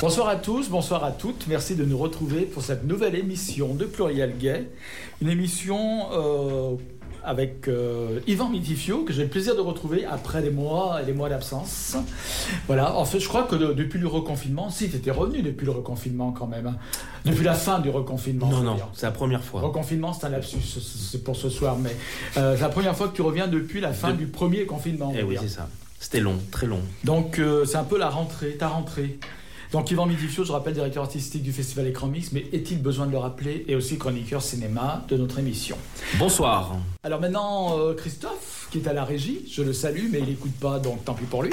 Bonsoir à tous, bonsoir à toutes. Merci de nous retrouver pour cette nouvelle émission de Pluriel Gay. Une émission euh, avec euh, Yvan Mitifio, que j'ai le plaisir de retrouver après des mois et des mois d'absence. Voilà, en fait, je crois que de- depuis le reconfinement, si, tu étais revenu depuis le reconfinement quand même. hein. Depuis la fin du reconfinement. Non, non, c'est la première fois. Reconfinement, c'est un lapsus, c'est- pour ce soir, mais euh, c'est la première fois que tu reviens depuis la fin De- du premier confinement. on Eh oui, c'est ça. C'était long, très long. Donc c'est un peu la rentrée, ta rentrée. Donc Yvan Midifio, je rappelle, directeur artistique du festival Écran Mix, mais est-il besoin de le rappeler, et aussi chroniqueur cinéma de notre émission. Bonsoir. Alors maintenant, euh, Christophe, qui est à la régie, je le salue, mais il n'écoute pas, donc tant pis pour lui.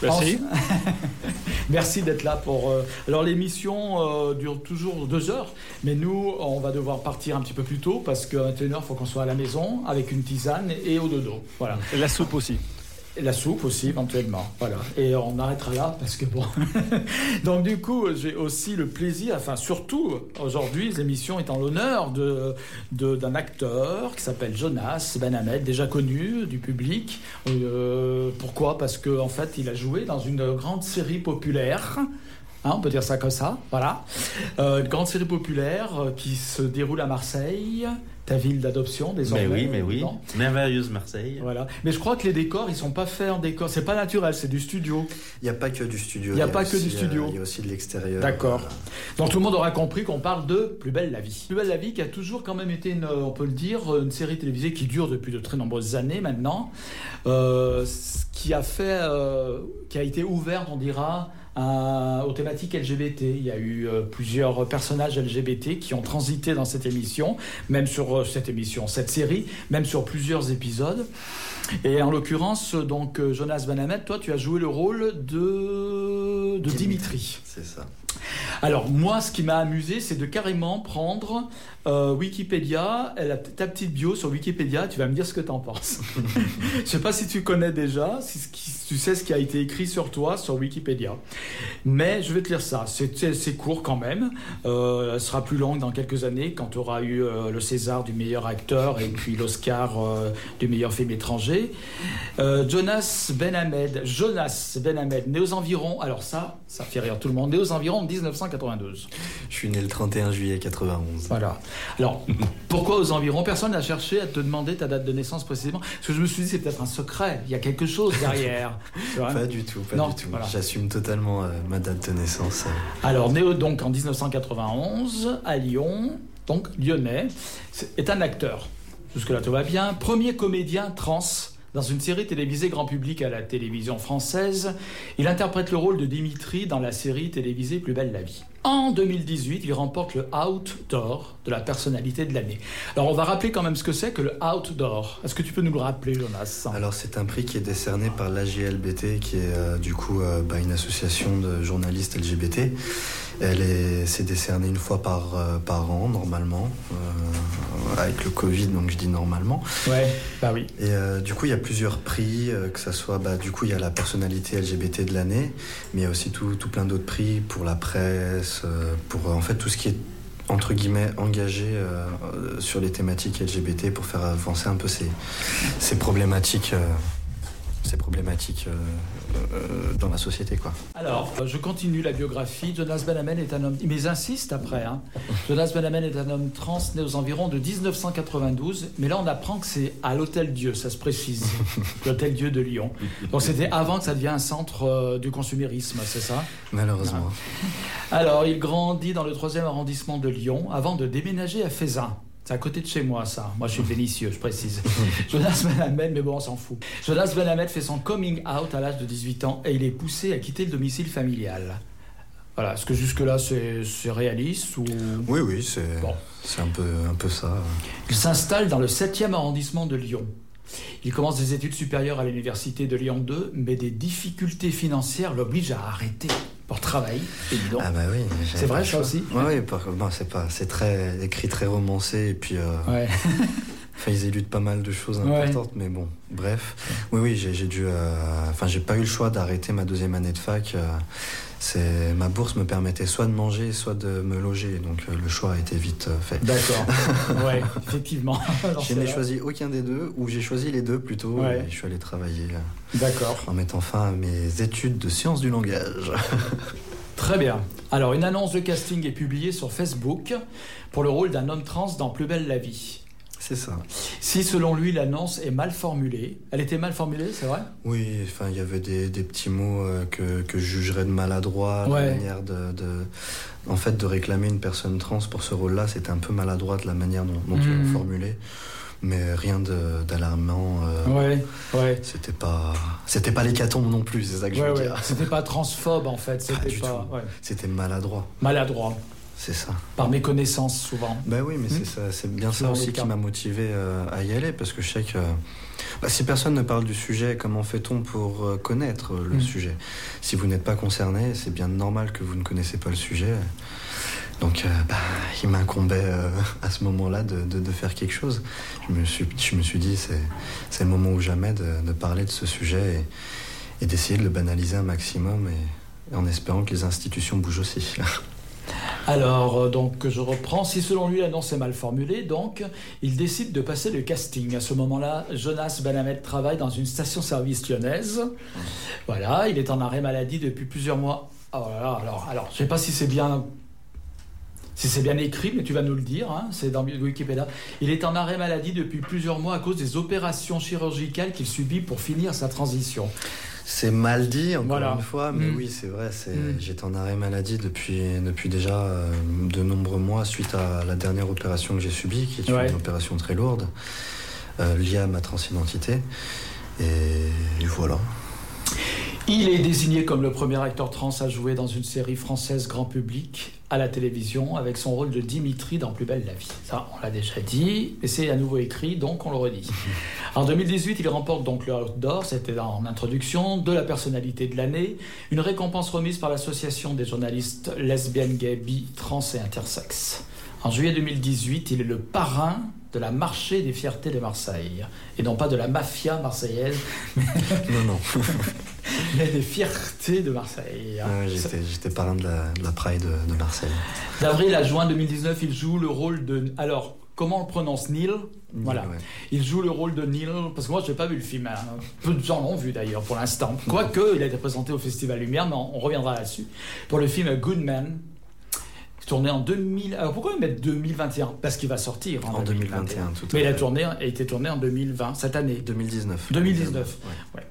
Merci. En- Merci d'être là pour... euh, Alors l'émission euh, dure toujours deux heures, mais nous, on va devoir partir un petit peu plus tôt, parce qu'à 21h, il faut qu'on soit à la maison, avec une tisane et au dodo. Voilà. Et la soupe aussi. La soupe aussi, éventuellement. Voilà. Et on arrêtera là parce que bon. Donc, du coup, j'ai aussi le plaisir, enfin, surtout aujourd'hui, l'émission est en l'honneur de, de- d'un acteur qui s'appelle Jonas Benhamed, déjà connu du public. Euh, pourquoi? Parce qu'en en fait, il a joué dans une grande série populaire. Hein, on peut dire ça comme ça, voilà. Euh, une grande série populaire euh, qui se déroule à Marseille, ta ville d'adoption désormais. Mais oui, mais oui. Merveilleuse Marseille. Voilà. Mais je crois que les décors, ils sont pas faits en décor. C'est pas naturel, c'est du studio. Il n'y a pas que du studio. Il y a pas que du studio. euh, Il y a aussi de l'extérieur. D'accord. Euh, Donc tout le monde aura compris qu'on parle de Plus belle la vie. Plus belle la vie qui a toujours quand même été, une, on peut le dire, une série télévisée qui dure depuis de très nombreuses années maintenant, euh, ce qui a fait, euh, qui a été ouverte, on dira, à- aux thématiques LGBT. Il y a eu euh, plusieurs personnages LGBT qui ont transité dans cette émission, même sur euh, cette émission, cette série, même sur plusieurs épisodes. Et en l'occurrence, donc euh, Jonas Benhamed, toi, tu as joué le rôle de, de Dimitri. C'est ça. Alors moi, ce qui m'a amusé, c'est de carrément prendre euh, Wikipédia, elle a ta petite bio sur Wikipédia, tu vas me dire ce que tu en penses. Je sais pas si tu connais déjà, si, tu sais ce qui a été écrit sur toi sur Wikipédia. Mais je vais te lire ça, c'est court quand même, euh, elle sera plus longue dans quelques années quand tu auras eu euh, le César du meilleur acteur et puis l'Oscar euh, du meilleur film étranger. Euh, Jonas Benhamed, Jonas Benhamed, né aux environs, alors ça, ça fait rire tout le monde, né aux environs de 1992. Je suis né le 31 juillet 91. Voilà. Alors, pourquoi aux environs? Personne n'a cherché à te demander ta date de naissance précisément Parce que je me suis dit, c'est peut-être un secret, il y a quelque chose derrière. Pas du tout, pas Non, du tout. voilà. J'assume totalement euh, ma date de naissance. euh. Alors, né donc en 1991 à Lyon, donc lyonnais, c'est- est un acteur. Jusque-là, tout va bien. Premier comédien trans dans une série télévisée grand public à la télévision française. Il interprète le rôle de Dimitri dans la série télévisée Plus belle la vie. En 2018, il remporte le Outdoor de la personnalité de l'année. Alors, on va rappeler quand même ce que c'est que le Outdoor. Est-ce que tu peux nous le rappeler, Jonas? Alors c'est un prix qui est décerné par l'AGLBT, qui est euh, du coup euh, bah, une association de journalistes LGBT. Elle est, c'est décerné une fois par, euh, par an normalement, euh, avec le Covid, donc je dis normalement. Ouais, bah oui. Et euh, du coup, il y a plusieurs prix, euh, que ça soit, bah, du coup, il y a la personnalité LGBT de l'année, mais il y a aussi tout, tout plein d'autres prix pour la presse, euh, pour euh, en fait tout ce qui est entre guillemets engagé sur les thématiques LGBT pour faire avancer un peu ces, ces problématiques, euh, ces problématiques euh, euh, dans la société, quoi. Alors, euh, je continue la biographie. Jonas Benhamen est un homme. Mais ils insistent après. Hein. Jonas Benhamen est un homme trans né aux environs de 1992. Mais là, on apprend que c'est à l'Hôtel Dieu, ça se précise. L'Hôtel Dieu de Lyon. Donc, c'était avant que ça devienne un centre du consumérisme, c'est ça? Malheureusement. Alors, il grandit dans le 3e arrondissement de Lyon avant de déménager à Fézin. C'est à côté de chez moi, ça. Moi, je suis vénitieux, je précise. Jonas Benhamed, mais bon, on s'en fout. Jonas Benhamed fait son coming out à l'âge de 18 ans et il est poussé à quitter le domicile familial. Voilà, est-ce que jusque-là, c'est réaliste ou... Oui, oui, c'est Bon. un peu, un peu ça. Il s'installe dans le 7e arrondissement de Lyon. Il commence des études supérieures à l'université de Lyon 2, mais des difficultés financières l'obligent à arrêter pour travailler, évidemment. Ah bah oui. C'est vrai, ça aussi? Oui, c'est pas, c'est très écrit très romancé et puis. euh, Ouais. Enfin, ils éludent pas mal de choses Ouais. importantes, mais bon, bref. Oui, oui, j'ai j'ai dû. euh, Enfin, j'ai pas eu le choix d'arrêter ma deuxième année de fac. euh, c'est ma bourse me permettait soit de manger, soit de me loger, donc euh, le choix a été vite euh, fait. D'accord. Ouais, effectivement. Alors, Je n'ai choisi aucun des deux, ou j'ai choisi les deux plutôt. Ouais. Et je suis allé travailler euh, D'accord. en mettant fin à mes études de sciences du langage. Très bien. Alors, une annonce de casting est publiée sur Facebook pour le rôle d'un homme trans dans Plus belle la vie. C'est ça. Si selon lui l'annonce est mal formulée, elle était mal formulée, c'est vrai? Oui, enfin il y avait des, des petits mots euh, que, que je jugerais de maladroit, Ouais. la manière de, de- en fait de réclamer une personne trans pour ce rôle-là, c'était un peu maladroit de la manière dont, dont ils l'ont formulé, mais rien d'alarmant. euh, Ouais, ouais. C'était pas, c'était pas l'hécatombe non plus, c'est ça que je Ouais, veux ouais. dire. C'était pas transphobe en fait, c'était pas tout. ouais. C'était maladroit, maladroit, c'est ça. par méconnaissance souvent. Bah oui, mais Mhm. c'est ça, c'est bien ça aussi qui m'a motivé euh, à y aller parce que je sais que bah, si personne ne parle du sujet, comment fait-on pour euh, connaître euh, le Mhm. sujet? Si vous n'êtes pas concerné, c'est bien normal que vous ne connaissez pas le sujet. Donc, bah, il m'incombait à ce moment-là de, de- de faire quelque chose. Je me suis, je me suis dit, c'est, c'est le moment ou jamais de, de parler de ce sujet et, et d'essayer de le banaliser un maximum et, et en espérant que les institutions bougent aussi. Alors, euh, donc, je reprends. Si selon lui l'annonce est mal formulée, donc, il décide de passer le casting. À ce moment-là, Jonas Benhamed travaille dans une station-service lyonnaise. Voilà, il est en arrêt maladie depuis plusieurs mois. Oh là là, alors, alors, je sais pas si c'est bien. Si c'est bien écrit, mais tu vas nous le dire, hein, c'est dans Wikipédia. Il est en arrêt maladie depuis plusieurs mois à cause des opérations chirurgicales qu'il subit pour finir sa transition. C'est mal dit, encore Voilà. une fois, mais Mm. oui, c'est vrai. Mm. J'étais en arrêt maladie depuis, depuis déjà euh, de nombreux mois suite à la dernière opération que j'ai subie, qui est Ouais. une opération très lourde, euh, liée à ma transidentité. Et, et voilà. Il est désigné comme le premier acteur trans à jouer dans une série française grand public à la télévision avec son rôle de Dimitri dans Plus belle la vie. Ça, on l'a déjà dit, et c'est à nouveau écrit, donc on le redit. En 2018, il remporte donc le Outdoor, c'était en introduction, de la personnalité de l'année, une récompense remise par l'association des journalistes lesbiennes, gays, bi, trans et intersexes. En juillet 2018, il est le parrain de la marché des fiertés de Marseille, et non pas de la mafia marseillaise, Non, non. mais des fiertés de Marseille. Ouais, j'étais, parrain de la, de la Pride de, de Marseille. D'avril à juin 2019, il joue le rôle de. Alors, comment on le prononce Neil Voilà. Ouais. Il joue le rôle de Neil, parce que moi, je n'ai pas vu le film. hein. Peu de gens l'ont vu d'ailleurs pour l'instant. Quoique, il a été présenté au Festival Lumière, mais on on reviendra là-dessus. Pour le film Good Man, tourné en 2000. Alors pourquoi ils mettent 2021 Parce qu'il va sortir en, En 2021, tout à Mais il a, fait. tourné, a été tourné en 2020, cette année. 2019. 2019. Ouais.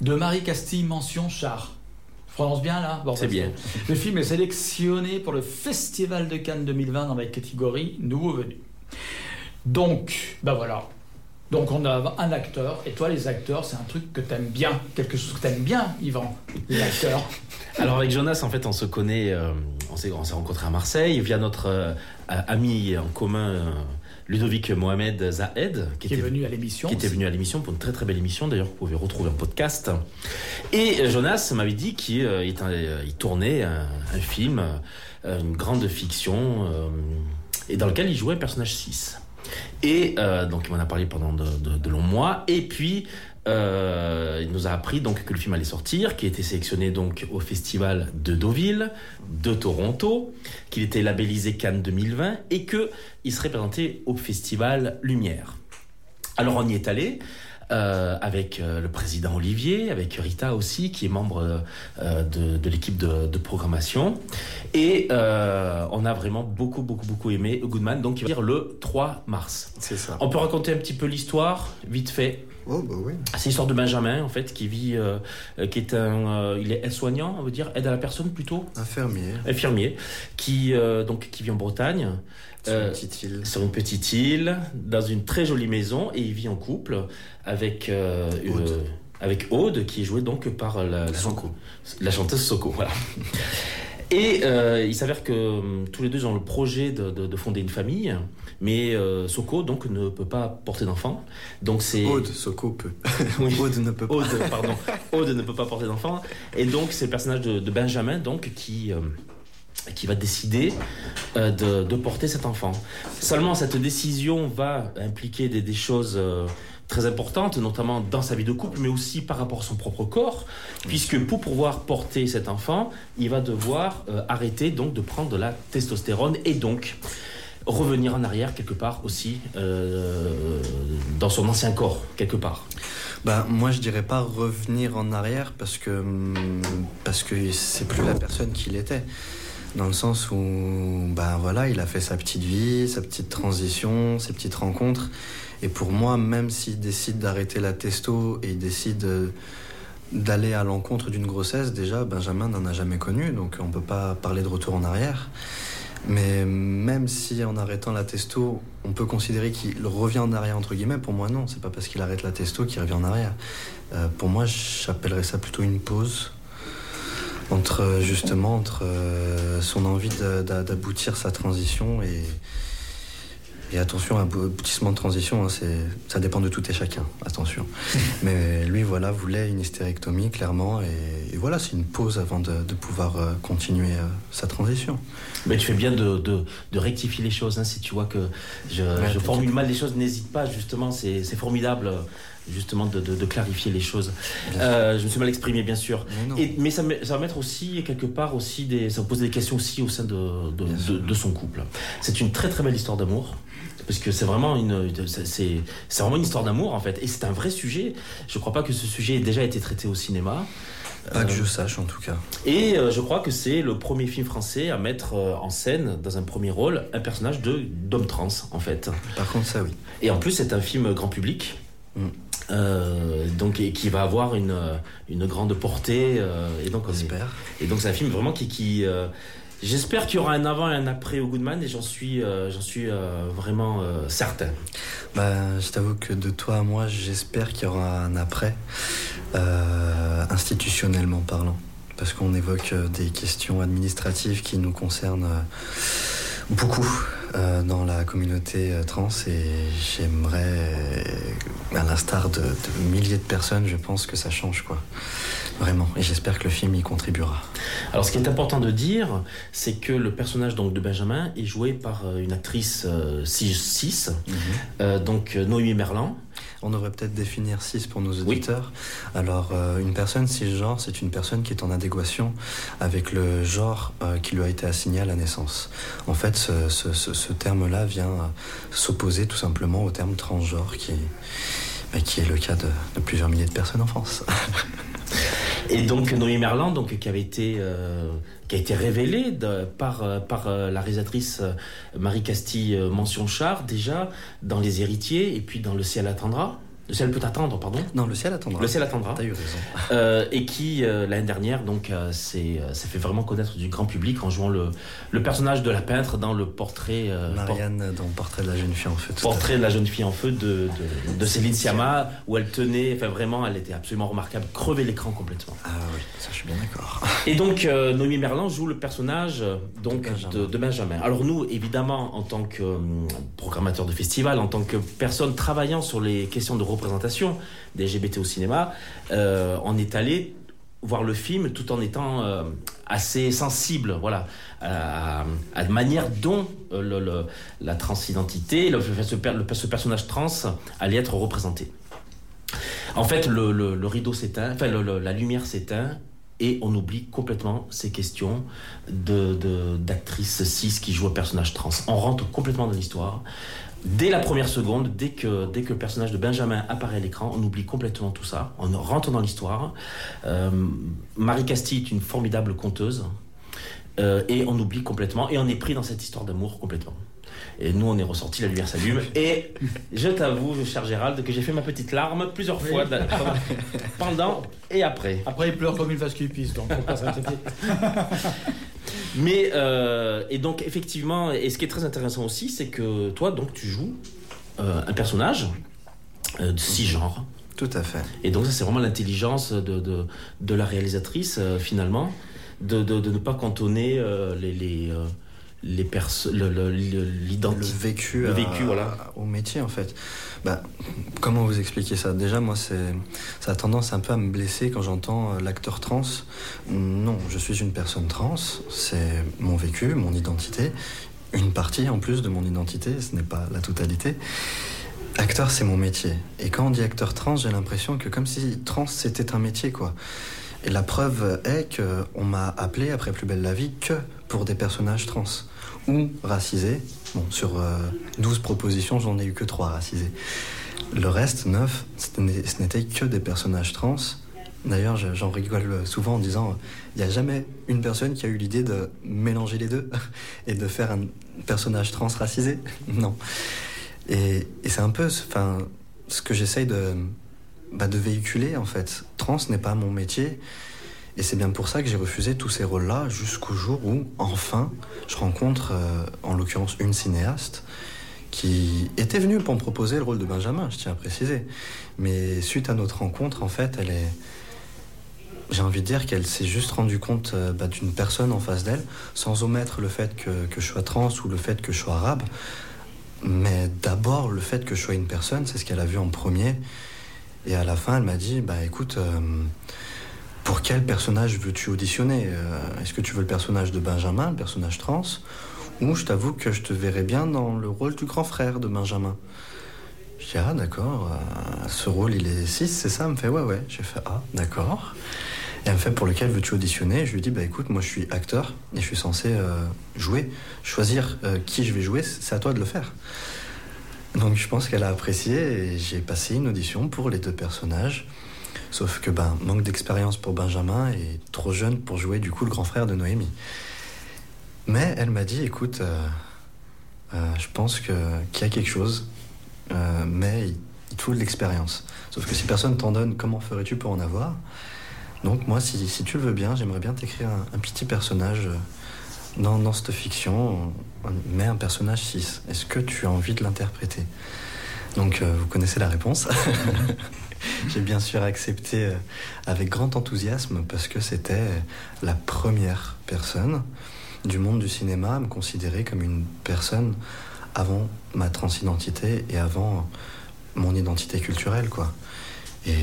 De Marie Castille, mention char. Je prononce bien là? Bon, C'est bien. Le film est sélectionné pour le Festival de Cannes 2020 dans la catégorie Nouveau Venu. Donc, ben voilà. Donc on a un acteur, et toi les acteurs, c'est un truc que t'aimes bien, quelque chose que t'aimes bien, Yvan, les acteurs. Alors avec Jonas, en fait, on se connaît, euh, on s'est on s'est rencontrés à Marseille via notre euh, ami en commun, euh, Ludovic Mohamed Zahed, qui est venu à l'émission. qui était venu à l'émission pour une très très belle émission. D'ailleurs vous pouvez retrouver en podcast. Et euh, Jonas m'avait dit qu'il il, il tournait un, un film une grande fiction euh, et dans lequel il jouait un personnage 6 et euh, donc il m'en a parlé pendant de, de- de longs mois. Et puis euh, il nous a appris donc que le film allait sortir, qu'il était sélectionné donc au festival de Deauville, de Toronto, qu'il était labellisé Cannes 2020 et que il serait présenté au festival Lumière. Alors on y est allé euh, avec euh, le président Olivier, avec Rita aussi, qui est membre euh, de, de l'équipe de, de programmation. Et euh, on a vraiment beaucoup, beaucoup, beaucoup aimé Goodman. Donc il va dire le 3 mars. C'est ça. On peut raconter un petit peu l'histoire, vite fait. Oh, bah oui. C'est l'histoire de Benjamin, en fait, qui vit, euh, euh, qui est un, euh, il est aide-soignant, on veut dire, aide à la personne plutôt, Infirmier. infirmier, qui, euh, donc, qui vit en Bretagne. Sur une petite île. sur une petite île, dans une très jolie maison, et il vit en couple avec Aude. avec Aude, qui est jouée donc par la, la, Soko. la chanteuse Soko. Voilà. Et il s'avère que hum, tous les deux ont le projet de, de- de fonder une famille, mais euh, Soko donc ne peut pas porter d'enfant. Donc c'est Aude, Soko peut. Oui. Aude ne peut pas. Aude, pardon. Aude ne peut pas porter d'enfant. Et donc, c'est le personnage de, de Benjamin donc, qui, euh, qui va décider euh, de, de porter cet enfant. Seulement, cette décision va impliquer des, des choses euh, très importantes, notamment dans sa vie de couple, mais aussi par rapport à son propre corps, puisque pour pouvoir porter cet enfant, il va devoir euh, arrêter donc de prendre de la testostérone et donc revenir en arrière quelque part aussi euh, dans son ancien corps, quelque part. Bah, moi, je dirais pas revenir en arrière parce que parce que c'est plus la personne qu'il était. Dans le sens où, bah voilà, il a fait sa petite vie, sa petite transition, ses petites rencontres. Et pour moi, même s'il décide d'arrêter la testo et il décide euh, d'aller à l'encontre d'une grossesse, déjà, Benjamin n'en a jamais connu, donc on peut pas parler de retour en arrière. Mais même si en arrêtant la testo, on peut considérer qu'il revient en arrière, entre guillemets, pour moi non, c'est pas parce qu'il arrête la testo qu'il revient en arrière. Euh, pour moi, j'appellerais ça plutôt une pause entre justement entre euh, son envie d'aboutir sa transition et, et attention, un aboutissement de transition, hein, ça dépend de tout et chacun, attention. Mais lui, voilà, voulait une hystérectomie, clairement, et, et voilà, c'est une pause avant de, de pouvoir euh, continuer euh, sa transition. Mais tu fais bien de, de- de rectifier les choses. hein, si tu vois que je, formule mal les choses, n'hésite pas, justement, c'est formidable, justement, de, de- de clarifier les choses. Euh, je me suis mal exprimé, bien sûr. Mais non. Et- mais ça, va mettre aussi, quelque part, aussi des, ça va poser des questions aussi au sein de son couple. C'est une très très belle histoire d'amour. Parce que c'est vraiment une, c'est- vraiment une histoire d'amour en fait, et c'est un vrai sujet. Je crois pas que ce sujet ait déjà été traité au cinéma. Pas que Euh, je sache, en tout cas. Et euh, je crois que c'est le premier film français à mettre euh, en scène, dans un premier rôle, un personnage de d'homme trans, en fait. Par contre, ça, oui. Et en plus, c'est un film grand public. Mm. euh, donc et qui va avoir une, une grande portée et donc on est- et donc c'est un film vraiment qui, qui j'espère qu'il y aura un avant et un après au Goodman et j'en suis euh, suis euh, vraiment euh, certain Bah, je t'avoue que de toi à moi, j'espère qu'il y aura un après, institutionnellement parlant. Parce qu'on évoque des questions administratives qui nous concernent beaucoup euh, dans la communauté euh, trans et j'aimerais, euh, à l'instar de, de milliers de personnes, je pense que ça change quoi. Vraiment. Et j'espère que le film y contribuera. alors ce qui est important de dire c'est que le personnage donc de Benjamin est joué par une actrice euh, cis, cis, euh, donc Noémie Merlan On devrait peut-être définir 6 pour nos auditeurs. Alors, euh, une personne cisgenre, c'est une personne qui est en adéquation avec le genre euh, qui lui a été assigné à la naissance. En fait, ce, ce- ce- ce terme-là vient euh, s'opposer tout simplement au terme transgenre qui, bah, qui est le cas de, de plusieurs milliers de personnes en France. Et donc Noémie Merlan, donc qui avait été euh, qui a été révélée par euh, euh, la réalisatrice euh, Marie Castille euh, Mention Char déjà dans Les Héritiers et puis dans Le ciel attendra. Le ciel peut attendre, pardon. non, le ciel attendra. Le ciel attendra. T'as eu raison. Euh, et qui euh, l'année dernière donc euh, s'est euh, s'est fait vraiment connaître du grand public en jouant le le personnage de la peintre dans le portrait por- Marianne dans Portrait de la jeune fille en à portrait de la jeune fille en feu de, de, de Céline Sciamma où elle tenait enfin vraiment elle était absolument remarquable crever l'écran complètement. Ah oui, ça je suis bien d'accord. Et donc, Noémie Merlan joue le personnage donc, De Benjamin. de, de Benjamin. Alors nous, évidemment, en tant que programmateur de festival, en tant que personne travaillant sur les questions de représentation des LGBT au cinéma, euh, on est allé voir le film tout en étant euh, assez sensible voilà, à, la manière dont euh, la transidentité, le, ce, personnage trans allait être représenté. En fait, le, rideau s'éteint, enfin la lumière s'éteint et on oublie complètement ces questions de, de- d'actrices cis qui jouent un personnage trans. On rentre complètement dans l'histoire. Dès la première seconde, dès que, le personnage de Benjamin apparaît à l'écran, on oublie complètement tout ça. On rentre dans l'histoire. Euh, Marie Castille est une formidable conteuse. Euh, et on oublie complètement. Et on est pris dans cette histoire d'amour complètement. Et nous, on est ressorti, la lumière s'allume. Et je t'avoue, cher Gérald, que j'ai fait ma petite larme plusieurs Oui. fois da- pendant et après. Après, il pleure comme une vache qui pisse, donc faut pas s'inquiéter. Mais euh, et donc effectivement, et ce qui est très intéressant aussi, c'est que toi, donc, tu joues euh, un personnage euh, de cisgenre. Tout à fait. Et donc ça, c'est vraiment l'intelligence de, de, de la réalisatrice euh, finalement, de, de, de ne pas cantonner euh, les les euh, les perso- le- le- le- le l'identité. vécu, Le à- vécu, voilà. au métier en fait. Bah, comment vous expliquer ça? Déjà, moi, c'est, ça a tendance un peu à me blesser quand j'entends euh, l'acteur trans. Non, je suis une personne trans, c'est mon vécu, mon identité, une partie en plus de mon identité, ce n'est pas la totalité. Acteur, c'est mon métier. Et quand on dit acteur trans, j'ai l'impression que comme si trans c'était un métier, quoi. Et la preuve est qu'on m'a appelé après Plus belle la vie que pour des personnages trans ou racisés. Bon, sur euh, 12 propositions, j'en ai eu que 3 racisés. Le reste, neuf, ce n'était que des personnages trans. D'ailleurs, j'en rigole souvent en disant il n'y a jamais une personne qui a eu l'idée de mélanger les deux et de faire un personnage trans racisé. non. Et, c'est un peu enfin, ce que j'essaye de, bah, de véhiculer en fait. Trans n'est pas mon métier. Et c'est bien pour ça que j'ai refusé tous ces rôles-là jusqu'au jour où, enfin, je rencontre, euh, en l'occurrence, une cinéaste qui était venue pour me proposer le rôle de Benjamin, je tiens à préciser. Mais suite à notre rencontre, en fait, elle est. J'ai envie de dire qu'elle s'est juste rendue compte euh, bah, d'une personne en face d'elle, sans omettre le fait que, que, je sois trans ou le fait que je sois arabe. Mais d'abord, le fait que je sois une personne, c'est ce qu'elle a vu en premier. Et à la fin, elle m'a dit Bah écoute. Euh, pour quel personnage veux-tu auditionner euh, Est-ce que tu veux le personnage de Benjamin, le personnage trans Ou je t'avoue que je te verrais bien dans le rôle du grand frère de Benjamin. Je dis, ah d'accord, euh, ce rôle il est 6, c'est ça? Elle me fait, ouais, ouais. J'ai fait, ah d'accord. Et elle me fait, pour lequel veux-tu auditionner? Je lui dis, bah écoute, moi je suis acteur et je suis censé euh, jouer. Choisir qui je vais jouer, c'est à toi de le faire. Donc je pense qu'elle a apprécié et j'ai passé une audition pour les deux personnages. Sauf que ben, manque d'expérience pour Benjamin et trop jeune pour jouer du coup le grand frère de Noémie. Mais elle m'a dit, écoute, euh, euh, je pense qu'il y a quelque chose, euh, mais il, faut de l'expérience. Sauf que si personne t'en donne, comment ferais-tu pour en avoir? Donc moi, si, si, tu le veux bien, j'aimerais bien t'écrire un, petit personnage dans, dans cette fiction, mais un personnage 6. Est-ce que tu as envie de l'interpréter? Donc vous connaissez la réponse. J'ai bien sûr accepté euh, avec grand enthousiasme parce que c'était la première personne du monde du cinéma à me considérer comme une personne avant ma transidentité et avant mon identité culturelle, quoi. Et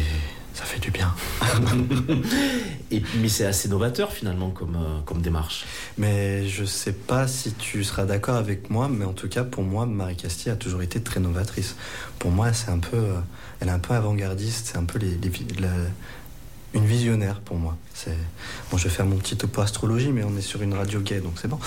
ça fait du bien. et, mais c'est assez novateur finalement comme, euh, comme démarche. Mais je sais pas si tu seras d'accord avec moi, mais en tout cas pour moi, Marie Castille a toujours été très novatrice. Pour moi, c'est un peu, euh, elle est un peu avant-gardiste, c'est un peu les, une visionnaire pour moi. C'est bon, je vais faire mon petit topo astrologie, mais on est sur une radio gay, donc c'est bon.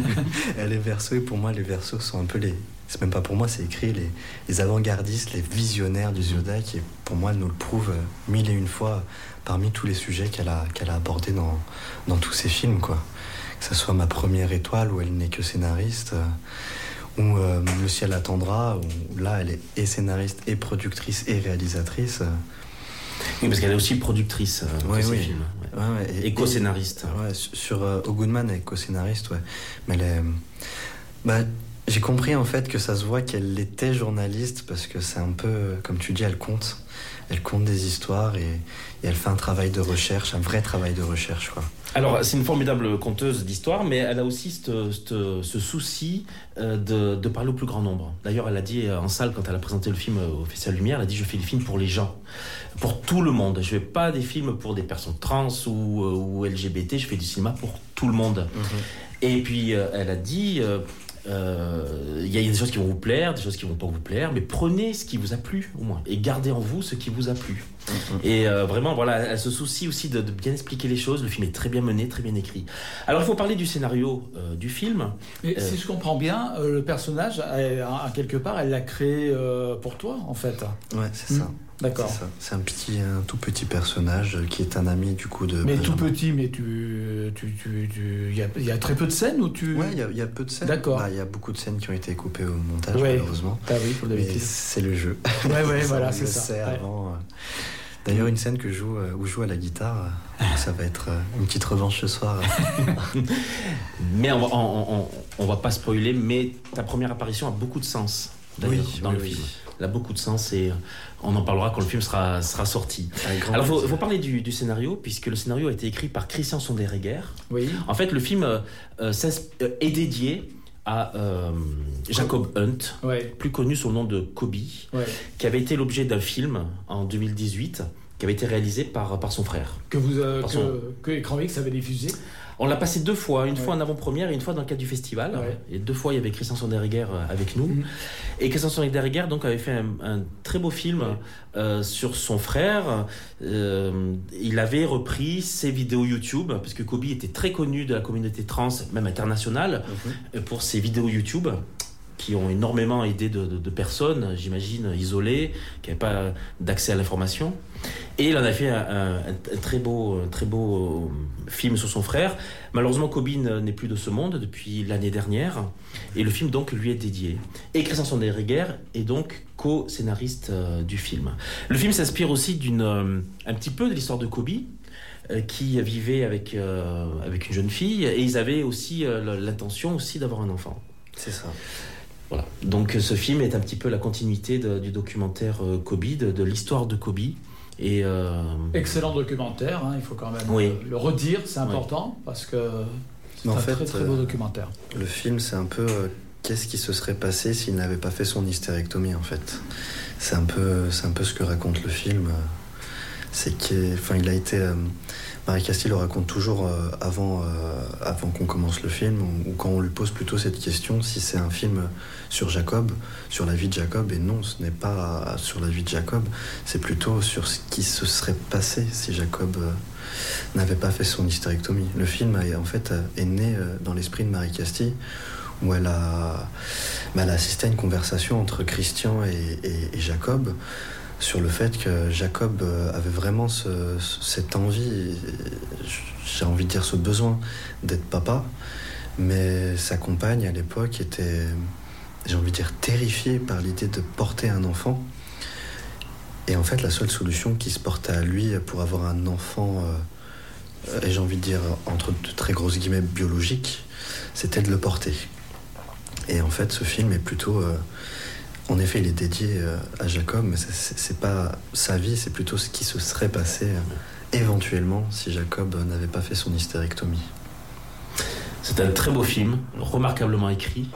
elle est verso et pour moi, les versos sont un peu les, c'est même pas pour moi, c'est écrit les, les avant-gardistes, les visionnaires du zodiaque, et pour moi, elle nous le prouve euh, mille et une fois parmi tous les sujets qu'elle a, qu'elle a abordés dans, dans tous ses films, quoi. Que ce soit Ma première étoile, où elle n'est que scénariste, euh, ou euh, Le ciel attendra, où là, elle est et scénariste, et productrice, et réalisatrice. Oui, parce qu'elle est aussi productrice de ces films. et, co-scénariste. sur euh, Goodman, elle est co-scénariste, ouais. Mais elle est. Bah, j'ai compris en fait que ça se voit qu'elle était journaliste parce que c'est un peu, comme tu dis, elle compte. Elle compte des histoires et, elle fait un travail de recherche, un vrai travail de recherche. Quoi. Alors, c'est une formidable conteuse d'histoire, mais elle a aussi ce souci euh, de, de, parler au plus grand nombre. D'ailleurs, elle a dit euh, en salle, quand elle a présenté le film au Festival Lumière, elle a dit Je fais des films pour les gens, pour tout le monde. Je fais pas des films pour des personnes trans ou, euh, ou LGBT, je fais du cinéma pour tout le monde. Mm-hmm. Et puis, elle a dit euh, il y, a des choses qui vont vous plaire, des choses qui vont pas vous plaire, mais prenez ce qui vous a plu au moins et gardez en vous ce qui vous a plu. Mm-hmm. Et euh, vraiment, voilà, elle se soucie aussi de, bien expliquer les choses. Le film est très bien mené, très bien écrit. Alors, il faut parler du scénario euh, du film. Mais si je comprends bien, le personnage, à quelque part, elle l'a créé pour toi, en fait. Ouais, c'est ça. D'accord. C'est un petit, un tout petit personnage qui est un ami du coup de. Mais tout petit, mais tu, tu, tu, il y, a, très peu de scènes où tu. Ouais, il y, a peu de scènes. D'accord. Bah, il y a beaucoup de scènes qui ont été coupées au montage malheureusement. Ah oui, c'est le jeu. Ouais, ouais, voilà, c'est ça. Avant. Euh. D'ailleurs, une scène que je joue, euh, où je joue à la guitare, euh, ça va être une petite revanche ce soir. mais on va, on, on, va pas spoiler, mais ta première apparition a beaucoup de sens. Oui, dans le film. A beaucoup de sens et on en parlera quand le film sera, sera sorti. Alors, il faut, parler du, scénario, puisque le scénario a été écrit par Christian Sonderegger. Oui. En fait, le film euh, euh, euh, est dédié à Jacob Hunt, plus connu sous le nom de Kobe, qui avait été l'objet d'un film en 2018 qui avait été réalisé par, par son frère. Que, vous, que, que Écran X avait diffusé on l'a passé deux fois, une fois en avant-première et une fois dans le cadre du festival. Et deux fois, il y avait Christian Sonderegger euh, avec nous. Mhm. Et Christian Sonderegger donc avait fait un, très beau film euh, sur son frère. Euh, il avait repris ses vidéos YouTube parce que Kobe était très connu de la communauté trans, même internationale, mhm. pour ses vidéos YouTube qui ont énormément aidé de, personnes, j'imagine, isolées, qui n'avaient pas d'accès à l'information. Et il en a fait un, très, beau, très beau film sur son frère. Malheureusement, Kobe n'est plus de ce monde depuis l'année dernière. Et le film, donc, lui est dédié. Et Christian Sonderegger est donc co-scénariste euh, du film. Le film s'inspire aussi d'une, euh, un petit peu de l'histoire de Kobe, euh, qui vivait avec, avec une jeune fille. Et ils avaient aussi l'intention aussi d'avoir un enfant. C'est ça. Voilà. Donc ce film est un petit peu la continuité du documentaire Kobe, de l'histoire de Kobe. Et euh, Excellent documentaire, hein, il faut quand même euh, le redire, c'est important parce que c'est un très très beau euh, documentaire. Le film, c'est un peu qu'est-ce qui se serait passé s'il n'avait pas fait son hystérectomie en fait? C'est un peu, c'est un peu ce que raconte le film. C'est qu'il, enfin, il a été Marie Castille le raconte toujours euh, avant, euh, avant qu'on commence le film, ou, quand on lui pose plutôt cette question, si c'est un film sur Jacob, sur la vie de Jacob, et non, ce n'est pas sur la vie de Jacob, c'est plutôt sur ce qui se serait passé si Jacob euh, n'avait pas fait son hystérectomie. Le film, en fait, est né dans l'esprit de Marie Castille, où elle a, bah, assisté à une conversation entre Christian et Jacob, sur le fait que Jacob euh, avait vraiment cette envie, j'ai envie de dire ce besoin d'être papa, mais sa compagne à l'époque était, j'ai envie de dire, terrifiée par l'idée de porter un enfant. Et en fait, la seule solution qui se portait à lui pour avoir un enfant, euh, et j'ai envie de dire, entre de très grosses guillemets, biologique, c'était de le porter. Et en fait, ce film est plutôt... Euh, en effet, il est dédié euh, à Jacob, mais c'est pas sa vie, c'est plutôt ce qui se serait passé euh, éventuellement si Jacob n'avait pas fait son hystérectomie. C'est un très beau film, remarquablement écrit,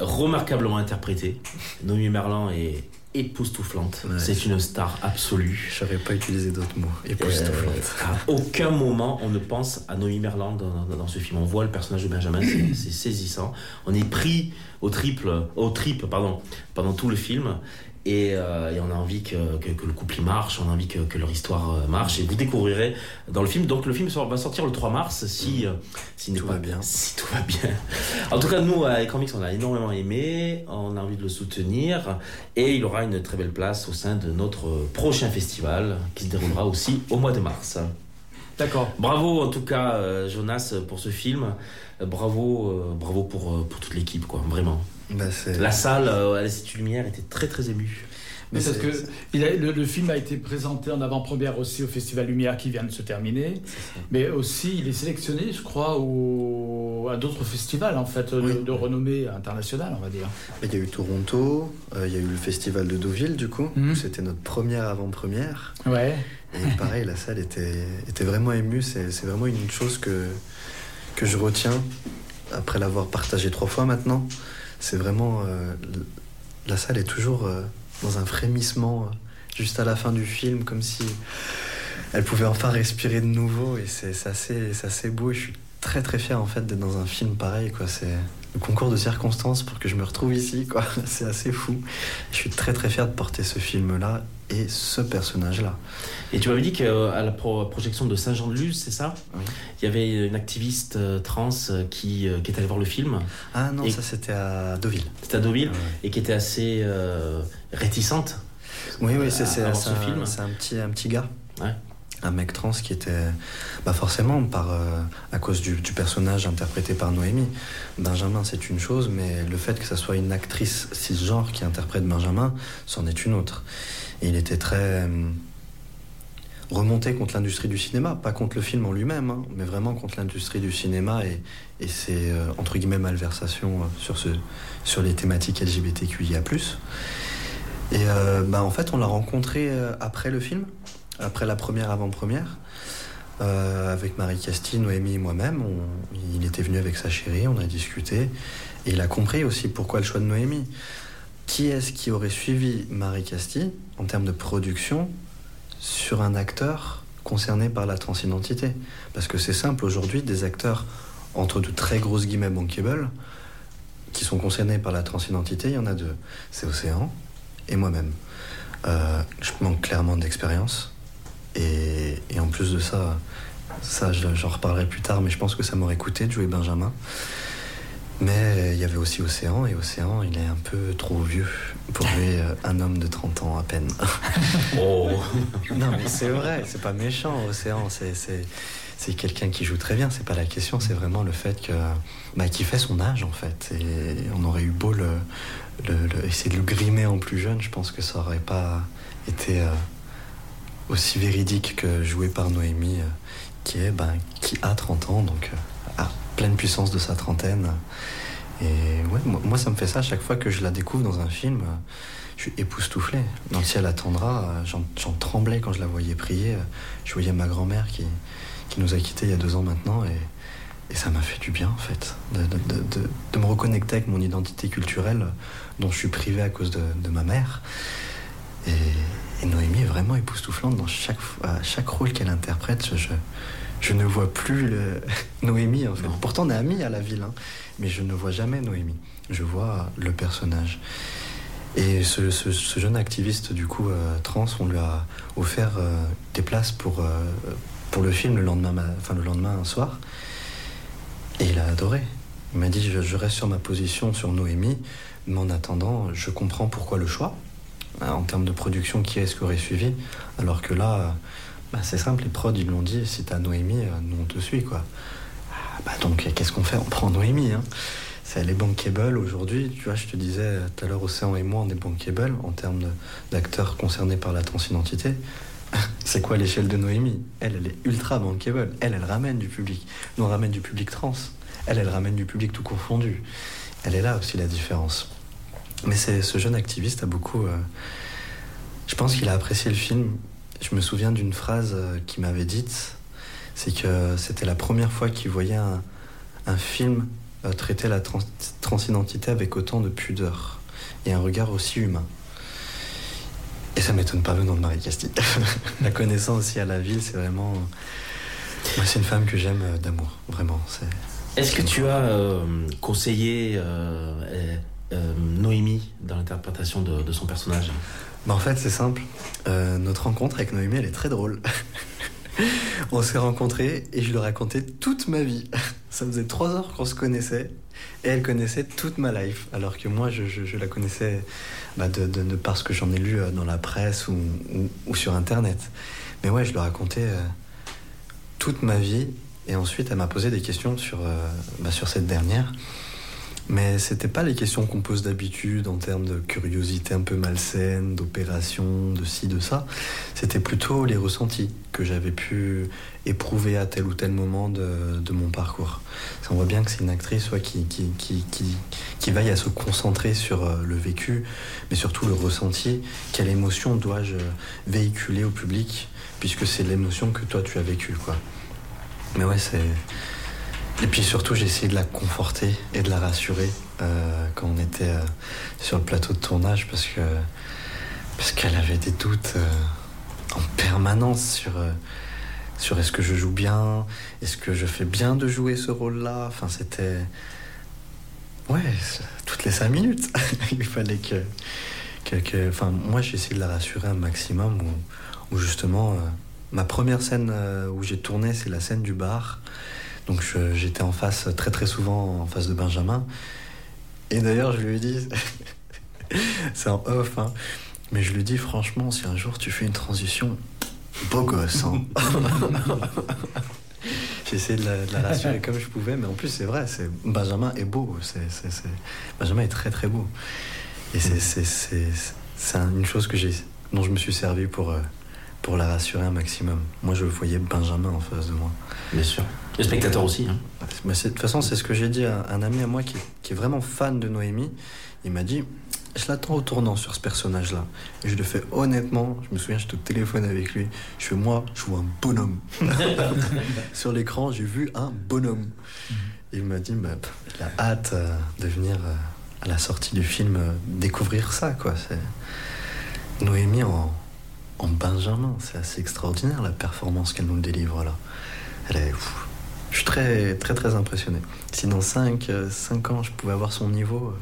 remarquablement interprété. Noémie Merlan est époustouflante. c'est une star absolue. Je n'avais pas utilisé d'autres mots. Époustouflante. Euh, à aucun moment on ne pense à Noémie Merlan dans, ce film. On voit le personnage de Benjamin, c'est saisissant. On est pris au triple, au triple, pardon, pendant tout le film. Euh, et, on a envie que, le couple marche, on a envie que, leur histoire euh, marche. Et vous découvrirez dans le film. Donc le film va sortir le 3 mars si, mmh. si tout va bien. Si tout va bien. En tout cas, nous à Economics, on a énormément aimé, on a envie de le soutenir et il aura une très belle place au sein de notre prochain festival qui se déroulera aussi au mois de mars. D'accord. Bravo en tout cas Jonas pour ce film. Bravo, bravo pour, pour toute l'équipe quoi, vraiment. Bah, la salle euh, à l'Institut Lumière était très très émue. Mais parce que il a, le, film a été présenté en avant-première aussi au Festival Lumière qui vient de se terminer, mais aussi il est sélectionné, je crois, au, à d'autres festivals en fait de, renommée internationale, on va dire. Il y a eu Toronto, euh, il y a eu le Festival de Deauville du coup, mhm. c'était notre première avant-première. Ouais. Et pareil, la salle était, était vraiment émue. C'est vraiment une chose que que je retiens après l'avoir partagé trois fois maintenant c'est vraiment. Euh, la salle est toujours euh, dans un frémissement euh, juste à la fin du film, comme si elle pouvait enfin respirer de nouveau. Et c'est assez, beau. Et je suis très très fier en fait d'être dans un film pareil. Quoi. C'est le concours de circonstances pour que je me retrouve ici. Quoi. C'est assez fou. Je suis très très fier de porter ce film-là et ce personnage-là. Et tu m'avais dit qu'à la projection de Saint-Jean-de-Luz, c'est ça? Il y avait une activiste euh, trans euh, qui, euh, qui est allée voir le film. Ah non, ça c'était à Deauville. C'était à Deauville et qui était assez réticente. Oui, oui, c'est un, un, petit, un petit gars. Un mec trans qui était, bah forcément, par, à cause du, du, personnage interprété par Noémie. Benjamin, c'est une chose, mais le fait que ça soit une actrice cisgenre qui interprète Benjamin, c'en est une autre. Il était très remonté contre l'industrie du cinéma, pas contre le film en lui-même, hein, mais vraiment contre l'industrie du cinéma et, ses euh, entre guillemets malversations euh, sur, ce, sur les thématiques LGBTQIA. Et euh, bah, en fait, on l'a rencontré après le film, après la première avant-première, avec Marie Castille, Noémie et moi-même. il était venu avec sa chérie, on a discuté, et il a compris aussi pourquoi le choix de Noémie. Qui est-ce qui aurait suivi Marie Castille en termes de production sur un acteur concerné par la transidentité? Parce que c'est simple, aujourd'hui, des acteurs entre de très grosses guillemets bankable qui sont concernés par la transidentité, il y en a deux. C'est Océan et moi-même. Euh, je manque clairement d'expérience. Et, en plus de ça, ça j'en reparlerai plus tard, mais je pense que ça m'aurait coûté de jouer Benjamin. Mais il y avait aussi Océan, et Océan, il est un peu trop vieux pour lui, euh, un homme de 30 ans à peine. Oh non, mais c'est vrai, c'est pas méchant, Océan, c'est, quelqu'un qui joue très bien, c'est pas la question, c'est vraiment le fait que, bah, qu'il fait son âge en fait. Et on aurait eu beau le, le- le- essayer de le grimer en plus jeune, je pense que ça aurait pas été euh, aussi véridique que joué par Noémie, euh, qui, est, ben, qui a 30 ans, donc euh, pleine puissance de sa trentaine. Et ouais, moi, ça me fait ça chaque fois que je la découvre dans un film. Je suis époustouflé. Dans le ciel attendra, j'en tremblais quand je la voyais prier. Je voyais ma grand-mère qui, qui nous a quittés il y a deux ans maintenant. Et, et ça m'a fait du bien, en fait, de, de- de- me reconnecter avec mon identité culturelle dont je suis privé à cause de, ma mère. Et, Noémie est vraiment époustouflante dans chaque, à chaque rôle qu'elle interprète. Je, je ne vois plus le- Noémie, en fait. Non. Pourtant, on est amis à la ville, hein, mais je ne vois jamais Noémie. Je vois le personnage. Et ce, ce- ce jeune activiste, du coup, euh, trans, on lui a offert euh, des places pour, euh, pour le film le lendemain, ma- enfin, le lendemain soir. Et il a adoré. Il m'a dit je, je reste sur ma position sur Noémie, mais en attendant, je comprends pourquoi le choix. Euh, En termes de production, qui est-ce qui aurait suivi Alors que là, bah, c'est simple, les prods, ils l'ont dit si t'as Noémie, euh, nous on te suit, quoi. Ah, bah donc, qu'est-ce qu'on fait? On prend Noémie, hein. C'est elle est bankable aujourd'hui. Tu vois, je te disais tout à l'heure, Océan et moi, on est bankable en termes d'acteurs concernés par la transidentité. C'est quoi l'échelle de Noémie? Elle, elle est ultra bankable. Elle, elle ramène du public. Nous, on ramène du public trans. Elle, elle ramène du public tout confondu. Elle est là aussi la différence. Mais ce jeune activiste a beaucoup. euh, je pense qu'il a apprécié le film. Je me souviens d'une phrase euh, qu'il m'avait dite. C'est que c'était la première fois qu'il voyait un, un film euh, traiter la trans- transidentité avec autant de pudeur et un regard aussi humain. Et ça m'étonne pas venant de Marie Castille. la connaissance aussi à la ville, c'est vraiment. Moi, c'est une femme que j'aime euh, d'amour, vraiment. Est-ce que tu as euh, conseillé Noémie dans l'interprétation de, de son personnage? Bah, en fait, c'est simple. Euh, notre rencontre avec Noémie, elle est très drôle. on s'est rencontrés et je lui racontais toute ma vie. Ça faisait trois heures qu'on se connaissait et elle connaissait toute ma life. Alors que moi, je, la connaissais bah, de, de- de par ce que j'en ai lu euh, dans la presse ou sur Internet. Mais ouais, je lui racontais euh, toute ma vie et ensuite elle m'a posé des questions sur, euh, bah, sur cette dernière. Mais c'était pas les questions qu'on pose d'habitude en termes de curiosité un peu malsaine, d'opération, de ci, de ça. C'était plutôt les ressentis que j'avais pu éprouver à tel ou tel moment de, mon parcours. On voit bien que c'est une actrice qui, qui, qui, qui, qui veille à se concentrer sur euh, le vécu, mais surtout le ressenti. Quelle émotion dois-je véhiculer au public, puisque c'est l'émotion que toi tu as vécue, quoi. Mais ouais, c'est. Et puis surtout, j'ai essayé de la conforter et de la rassurer euh, quand on était euh, sur le plateau de tournage parce que parce qu'elle avait des doutes euh, en permanence sur sur est-ce que je joue bien, est-ce que je fais bien de jouer ce rôle-là. Enfin, c'était ouais, toutes les cinq minutes, il fallait que enfin, moi, j'ai essayé de la rassurer un maximum où, justement ma première scène où j'ai tourné, c'est la scène du bar. Donc j'étais en face très très souvent en face de Benjamin. Et d'ailleurs je lui ai dit, c'est en off, hein, mais je lui ai dit franchement si un jour tu fais une transition, beau gosse. Hein. J'ai essayé de la, rassurer comme je pouvais, mais en plus c'est vrai, Benjamin est beau, c'est- c'est- Benjamin est très très beau. Et c'est, une chose que dont je me suis servi pour, euh, pour la rassurer un maximum. Moi je voyais Benjamin en face de moi. Bien sûr. Les spectateurs aussi. Hein. Mais c'est- de toute façon, c'est ce que j'ai dit à un ami à moi qui, qui est vraiment fan de Noémie. Il m'a dit Je l'attends au tournant sur ce personnage-là. Et je le fais honnêtement. Je me souviens, j'étais au téléphone avec lui. Je fais Moi, je vois un bonhomme. sur l'écran, j'ai vu un bonhomme. Et il m'a dit bah, Il a hâte euh, de venir euh, à la sortie du film euh, découvrir ça. quoi. C'est Noémie en, en Benjamin. C'est assez extraordinaire la performance qu'elle nous délivre là. Je suis très, très, très impressionné. Si dans 5, ans, je pouvais avoir son niveau, euh,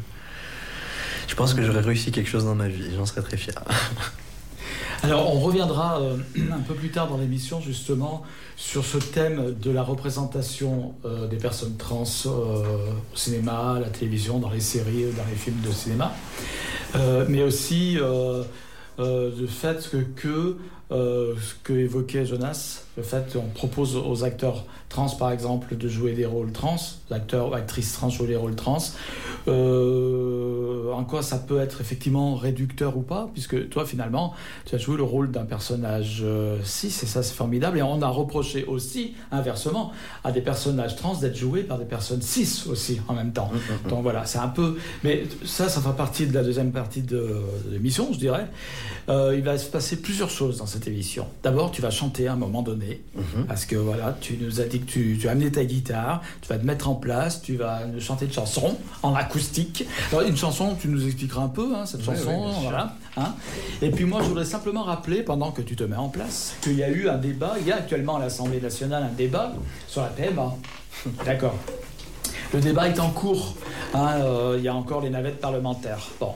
je pense que j'aurais réussi quelque chose dans ma vie. J'en serais très fier. Alors on reviendra euh, un peu plus tard dans l'émission justement sur ce thème de la représentation euh, des personnes trans euh, au cinéma, à la télévision, dans les séries, dans les films de cinéma, mais aussi le fait que, que ce que évoquait Jonas, le fait qu'on propose aux acteurs trans, par exemple, de jouer des rôles trans, acteurs ou actrices trans jouer des rôles trans, euh, en quoi ça peut être effectivement réducteur ou pas, puisque toi, finalement, tu as joué le rôle d'un personnage euh, cis, et ça, c'est formidable. Et on a reproché aussi, inversement, à des personnages trans d'être joués par des personnes cis aussi, en même temps. Mm, mm, mm. Donc voilà, c'est un peu... Mais ça, ça fera partie de la deuxième partie de, l'émission, je dirais. Euh, il va se passer plusieurs choses dans cette émission. D'abord, tu vas chanter à un moment donné Mhm. Parce que voilà, tu nous as dit que tu, tu, as amené ta guitare, tu vas te mettre en place, tu vas nous chanter une chanson en acoustique. une chanson, tu nous expliqueras un peu hein, cette chanson. voilà, hein. Et puis moi, je voudrais simplement rappeler, pendant que tu te mets en place, qu'il y a eu un débat, il y a actuellement à l'Assemblée nationale un débat sur la PMA. D'accord. Le débat est en cours. Hein, euh, il y a encore les navettes parlementaires. Bon.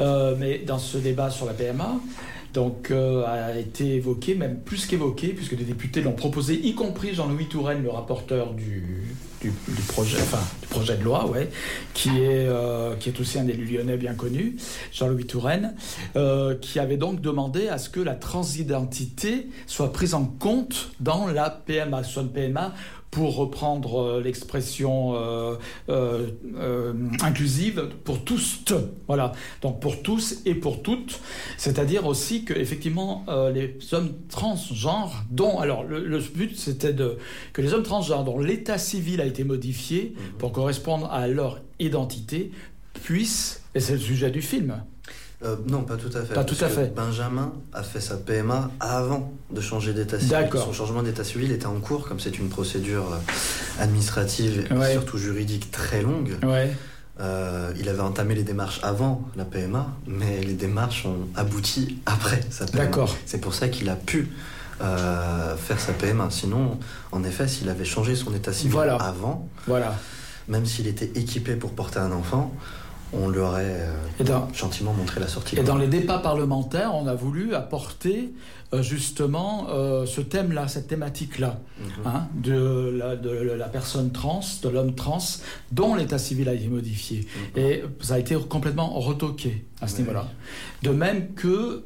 Euh, mais dans ce débat sur la PMA, donc euh, a été évoqué, même plus qu'évoqué, puisque des députés l'ont proposé, y compris Jean-Louis Touraine, le rapporteur du, projet, de loi, ouais, qui, est, euh, qui est aussi un élu lyonnais bien connu, Jean-Louis Touraine, euh, qui avait donc demandé à ce que la transidentité soit prise en compte dans la PMA, soit une PMA pour reprendre euh, l'expression euh, euh, inclusive, pour tous. Voilà. Donc pour tous et pour toutes. C'est-à-dire aussi que effectivement les hommes transgenres, dont alors le, but c'était de que les hommes transgenres dont l'état civil a été modifié mhm. pour correspondre à leur identité puissent, et c'est le sujet du film, euh, non, pas tout à fait. Pas tout à fait. Benjamin a fait sa PMA avant de changer d'état civil. Son changement d'état civil était en cours, comme c'est une procédure euh, administrative et surtout juridique très longue. Euh, il avait entamé les démarches avant la PMA, mais les démarches ont abouti après sa PMA. D'accord. C'est pour ça qu'il a pu faire sa PMA. Sinon, en effet, s'il avait changé son état civil avant, voilà. même s'il était équipé pour porter un enfant, on lui aurait euh, gentiment montré la sortie. Et dans les débats parlementaires, on a voulu apporter euh, justement euh, ce thème-là, cette thématique-là, mhm. hein, de, la, personne trans, de l'homme trans, dont l'état civil a été modifié. Et ça a été complètement retoqué à ce niveau-là. De même que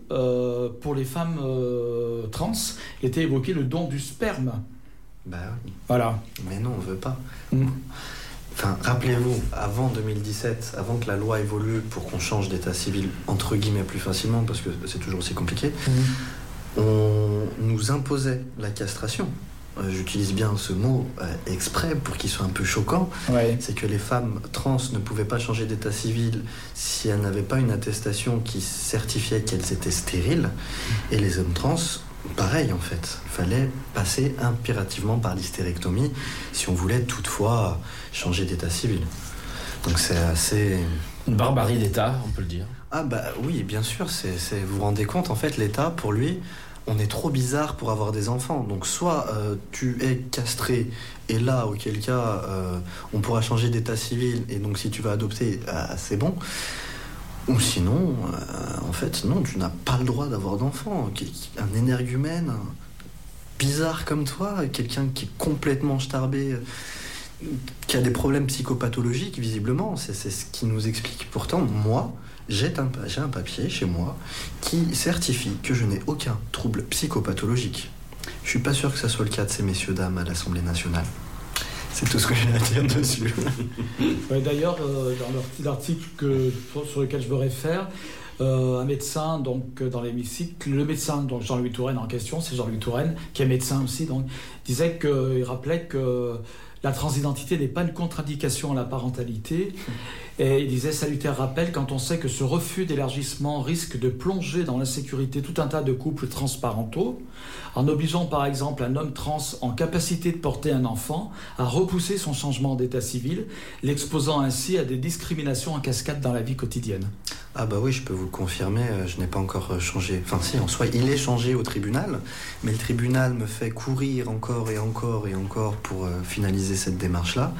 pour les femmes trans, était évoqué le don du sperme. Ben oui. Voilà. Mais non, on veut pas. Mm. Enfin, rappelez-vous, avant 2017, avant que la loi évolue pour qu'on change d'état civil entre guillemets plus facilement, parce que c'est toujours aussi compliqué, mhm. on nous imposait la castration. Euh, j'utilise bien ce mot euh, exprès pour qu'il soit un peu choquant. C'est que les femmes trans ne pouvaient pas changer d'état civil si elles n'avaient pas une attestation qui certifiait qu'elles étaient stériles. Et les hommes trans pareil en fait. Il fallait passer impérativement par l'hystérectomie si on voulait toutefois changer d'état civil. Donc c'est assez... Une barbarie d'État, on peut le dire. Ah bah oui, bien sûr, c'est, vous vous rendez compte, en fait, l'État, pour lui, on est trop bizarre pour avoir des enfants. Donc soit euh, tu es castré, et là, auquel cas, euh, on pourra changer d'état civil, et donc si tu vas adopter, euh, c'est bon. Ou sinon, euh, en fait, non, tu n'as pas le droit d'avoir d'enfant. Un énergumène bizarre comme toi, quelqu'un qui est complètement starbé, euh, qui a des problèmes psychopathologiques, visiblement, c'est ce qui nous explique. Pourtant, moi, j'ai un, un papier chez moi qui certifie que je n'ai aucun trouble psychopathologique. Je suis pas sûr que ça soit le cas de ces messieurs dames à l'Assemblée nationale. C'est tout ce que j'ai à dire dessus. D'ailleurs, euh, dans l'article sur lequel je me réfère, euh, un médecin donc dans l'hémicycle, le médecin donc Jean-Louis Touraine en question, c'est Jean-Louis Touraine qui est médecin aussi, donc disait qu'il rappelait que la transidentité n'est pas une contre-indication à la parentalité. Et il disait salutaire rappel quand on sait que ce refus d'élargissement risque de plonger dans l'insécurité tout un tas de couples transparentaux, en obligeant par exemple un homme trans en capacité de porter un enfant à repousser son changement d'état civil, l'exposant ainsi à des discriminations en cascade dans la vie quotidienne. Ah bah oui, je peux vous le confirmer, euh, je n'ai pas encore euh, changé. Enfin si, en soi, il est changé au tribunal, mais le tribunal me fait courir encore et encore et encore pour euh, finaliser cette démarche-là.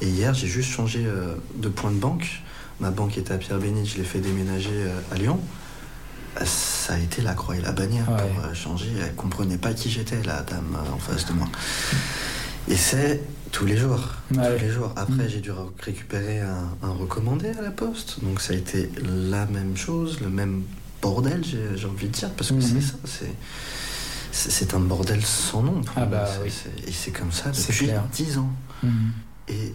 Et hier, j'ai juste changé de point de banque. Ma banque était à Pierre-Bénite, je l'ai fait déménager à Lyon. Ça a été la croix et la bannière pour euh, changer. Elle comprenait pas qui j'étais, la dame euh, en face de moi. Et c'est tous les jours. Tous les jours. Après, mm. j'ai dû récupérer un, recommandé à la poste. Donc ça a été la même chose, le même bordel, j'ai envie de dire, parce que c'est mm-hmm. ça. C'est un bordel sans nom. Ah bah, oui. Et c'est comme ça depuis 10 ans. Mm-hmm. Et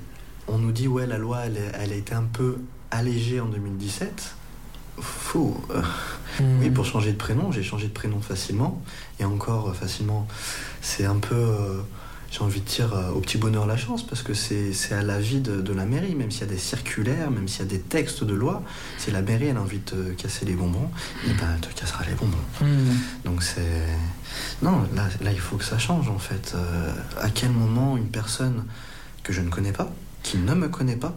on nous dit, ouais, la loi, elle, elle a été un peu allégée en 2017 faux. Euh. Oui, pour changer de prénom, j'ai changé de prénom facilement. Et encore euh, facilement, c'est un peu, euh, j'ai envie de dire, au petit bonheur la chance, parce que c'est à l'avis de, de la mairie, même s'il y a des circulaires, même s'il y a des textes de loi, si la mairie elle a envie de te casser les bonbons, et ben elle te cassera les bonbons. Hmm. Donc c'est. Non, là, là, il faut que ça change en fait. à quel moment une personne que je ne connais pas, qui ne me connaît pas,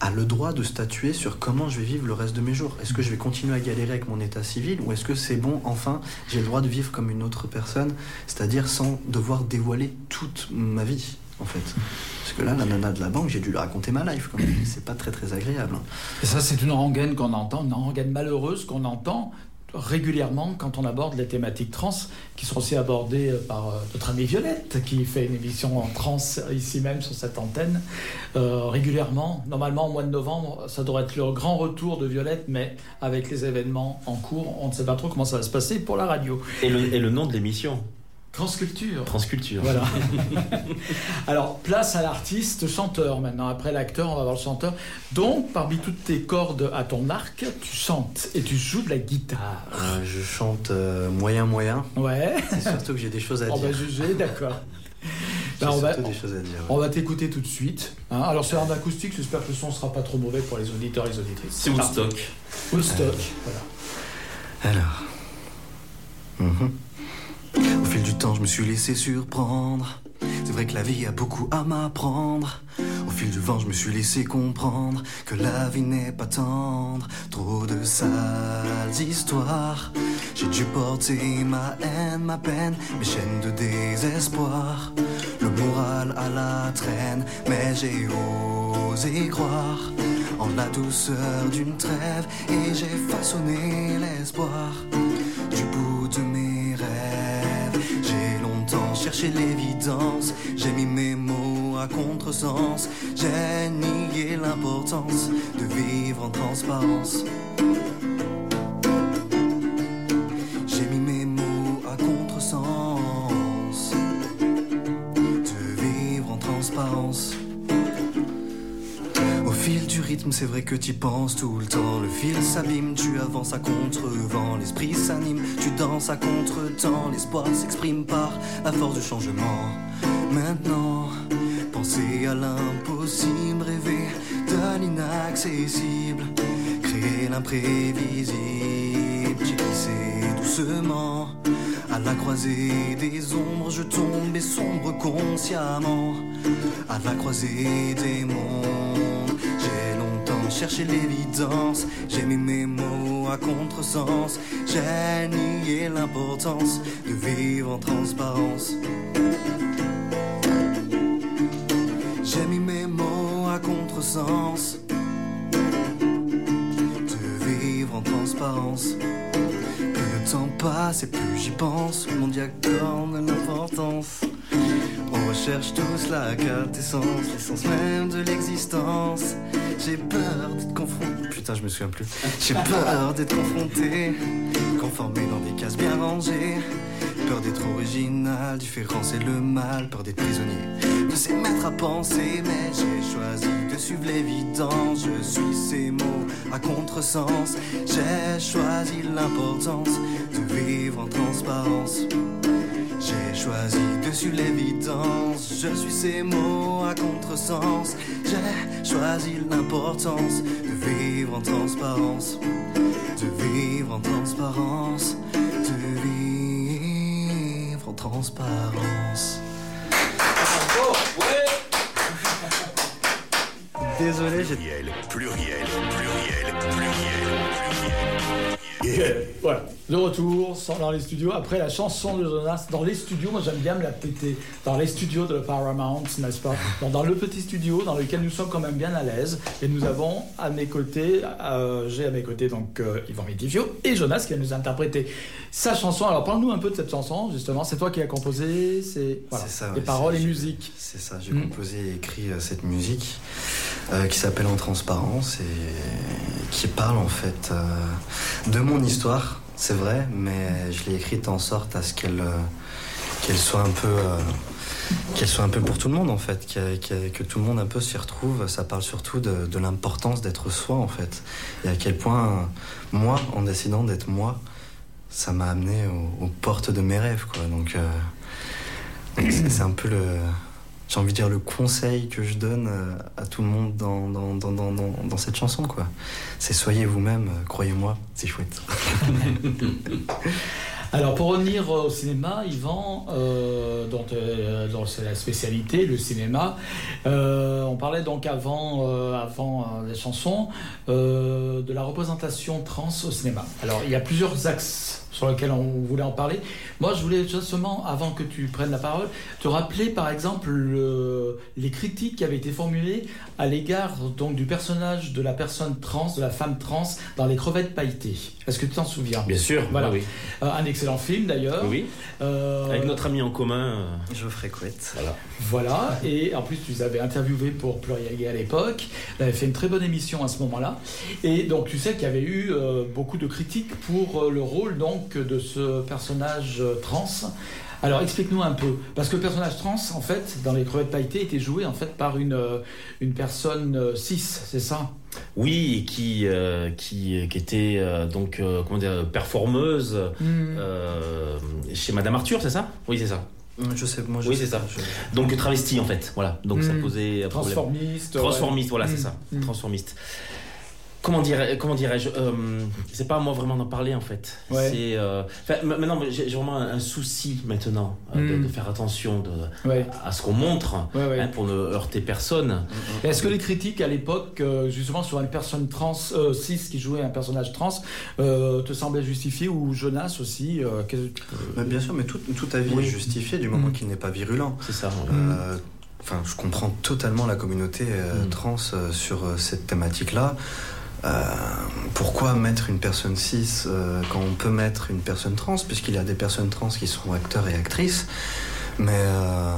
a le droit de statuer sur comment je vais vivre le reste de mes jours. Est-ce que je vais continuer à galérer avec mon état civil ou est-ce que c'est bon, enfin, j'ai le droit de vivre comme une autre personne, c'est-à-dire sans devoir dévoiler toute ma vie, en fait. Parce que là, la nana de la banque, j'ai dû lui raconter ma life, quand même. C'est pas très très agréable. Et ça, c'est une rengaine qu'on entend, une rengaine malheureuse qu'on entend régulièrement quand on aborde les thématiques trans, qui sont aussi abordées euh, par euh, notre amie Violette, qui fait une émission en trans ici même sur cette antenne, euh, régulièrement. Normalement, au mois de novembre, ça devrait être le grand retour de Violette, mais avec les événements en cours, on ne sait pas trop comment ça va se passer pour la radio. Et le nom de l'émission? Transculture. Transculture. Voilà. Alors, place à l'artiste chanteur maintenant. Après l'acteur, on va voir le chanteur. Donc, parmi toutes tes cordes à ton arc, tu chantes et tu joues de la guitare. Euh, je chante euh, moyen moyen. Ouais. C'est surtout que j'ai des choses à dire. On va juger, d'accord. Ben, on, va, des choses à dire, on va t'écouter tout de suite. Hein. Alors c'est un acoustique, j'espère que le son sera pas trop mauvais pour les auditeurs et les auditrices. C'est Woodstock. Woodstock, voilà. Alors. Du je me suis laissé surprendre. C'est vrai que la vie a beaucoup à m'apprendre. Au fil du vent, je me suis laissé comprendre que la vie n'est pas tendre. Trop de sales histoires. J'ai dû porter ma haine, ma peine, mes chaînes de désespoir. Le moral à la traîne, mais j'ai osé croire en la douceur d'une trêve et j'ai façonné l'espoir cherché l'évidence, j'ai mis mes mots à contresens, j'ai nié l'importance de vivre en transparence. C'est vrai que tu penses tout le temps. Le fil s'abîme, tu avances à contre-vent. L'esprit s'anime, tu danses à contre-temps. L'espoir s'exprime par la force du changement. Maintenant, penser à l'impossible, rêver de l'inaccessible, créer l'imprévisible. J'ai glissé doucement. À la croisée des ombres, je tombe et sombre consciemment. À la croisée des mondes, cherché l'évidence. J'ai mis mes mots à contresens. J'ai nié l'importance de vivre en transparence. J'ai mis mes mots à contresens. De vivre en transparence temps passe et plus j'y pense, mon de l'importance. Recherche tous la quintessence, l'essence même de l'existence. J'ai peur d'être confronté. Putain, je me souviens plus. J'ai peur d'être confronté, conformé dans des cases bien rangées. Peur d'être original, différent c'est le mal, peur d'être prisonnier. De s'y mettre à penser, mais j'ai choisi de suivre l'évidence. Je suis ces mots à contresens. J'ai choisi l'importance de vivre en transparence. J'ai choisi de suivre l'évidence. Je suis ces mots à contresens. J'ai choisi l'importance de vivre en transparence. De vivre en transparence. De vivre en transparence. Désolé, j'ai. Pluriel, pluriel, pluriel, pluriel, pluriel. Euh, voilà, de retour dans les studios après la chanson de Jonas. Dans les studios, moi j'aime bien me la péter. Dans les studios de Paramount, n'est-ce pas? Dans, le petit studio dans lequel nous sommes quand même bien à l'aise. Et nous avons à mes côtés, euh, j'ai à mes côtés donc euh, Yvan Médivio et Jonas qui va nous interpréter sa chanson. Alors parle-nous un peu de cette chanson, justement. C'est toi qui as composé, c'est voilà, ça, les paroles et musique. C'est ça, j'ai hmm. composé et écrit cette musique qui s'appelle En transparence et qui parle en fait de mon histoire, c'est vrai, mais je l'ai écrite en sorte à ce qu'elle euh, qu'elle soit un peu euh, qu'elle soit un peu pour tout le monde en fait, que tout le monde un peu s'y retrouve. Ça parle surtout de, l'importance d'être soi en fait, et à quel point moi, en décidant d'être moi, ça m'a amené aux, portes de mes rêves quoi. Donc euh, c'est un peu le j'ai envie de dire le conseil que je donne euh, à tout le monde dans, dans, dans, dans, dans cette chanson quoi. C'est soyez vous-même, euh, croyez-moi, c'est chouette. Alors pour revenir au cinéma, Yvan, euh, dont, euh, c'est la spécialité, le cinéma, on parlait donc avant, avant les chansons de la représentation trans au cinéma. Alors il y a plusieurs axes sur lequel on voulait en parler. Moi, je voulais justement, avant que tu prennes la parole, te rappeler par exemple les critiques qui avaient été formulées à l'égard donc du personnage de la personne trans, de la femme trans dans Les crevettes pailletées. Est-ce que tu t'en souviens? Bien sûr. Voilà. Oui. Euh, un excellent film d'ailleurs. Oui. Euh, Avec notre ami en commun. Euh, Geoffrey Couette. Voilà. Voilà. Et en plus, tu les avais interviewé pour Pluriel Gay à l'époque. Tu avais fait une très bonne émission à ce moment-là. Et donc, tu sais qu'il y avait eu beaucoup de critiques pour le rôle donc de ce personnage trans. Alors explique-nous un peu, parce que le personnage trans, en fait, dans les crevettes pailletées, était joué en fait par une, une personne cis, c'est ça? Oui, qui, euh, qui, qui était euh, donc euh, comment dire, performeuse hmm. chez Madame Arthur, c'est ça? Oui, c'est ça. Je sais, moi je Oui, c'est ça. Donc travesti en fait, voilà. Donc ça hmm. posait Transformiste. Transformiste, voilà, c'est hmm. ça. Transformiste comment dirais comment dirais-je euh, c'est pas à moi vraiment d'en parler en fait. C'est euh, maintenant j'ai vraiment un, souci maintenant euh, hmm. de, faire attention de, à, ce qu'on montre hein, pour ne heurter personne. Est-ce que les critiques à l'époque justement sur une personne trans 6 qui jouait un personnage trans te semblaient justifiées ou Jonas aussi bien sûr mais tout, tout avis est justifié du moment hmm. qu'il n'est pas virulent. C'est ça Enfin, je comprends totalement la communauté hmm. trans sur cette thématique-là. Euh, pourquoi mettre une personne cis euh, quand on peut mettre une personne trans, puisqu'il y a des personnes trans qui sont acteurs et actrices mais, euh,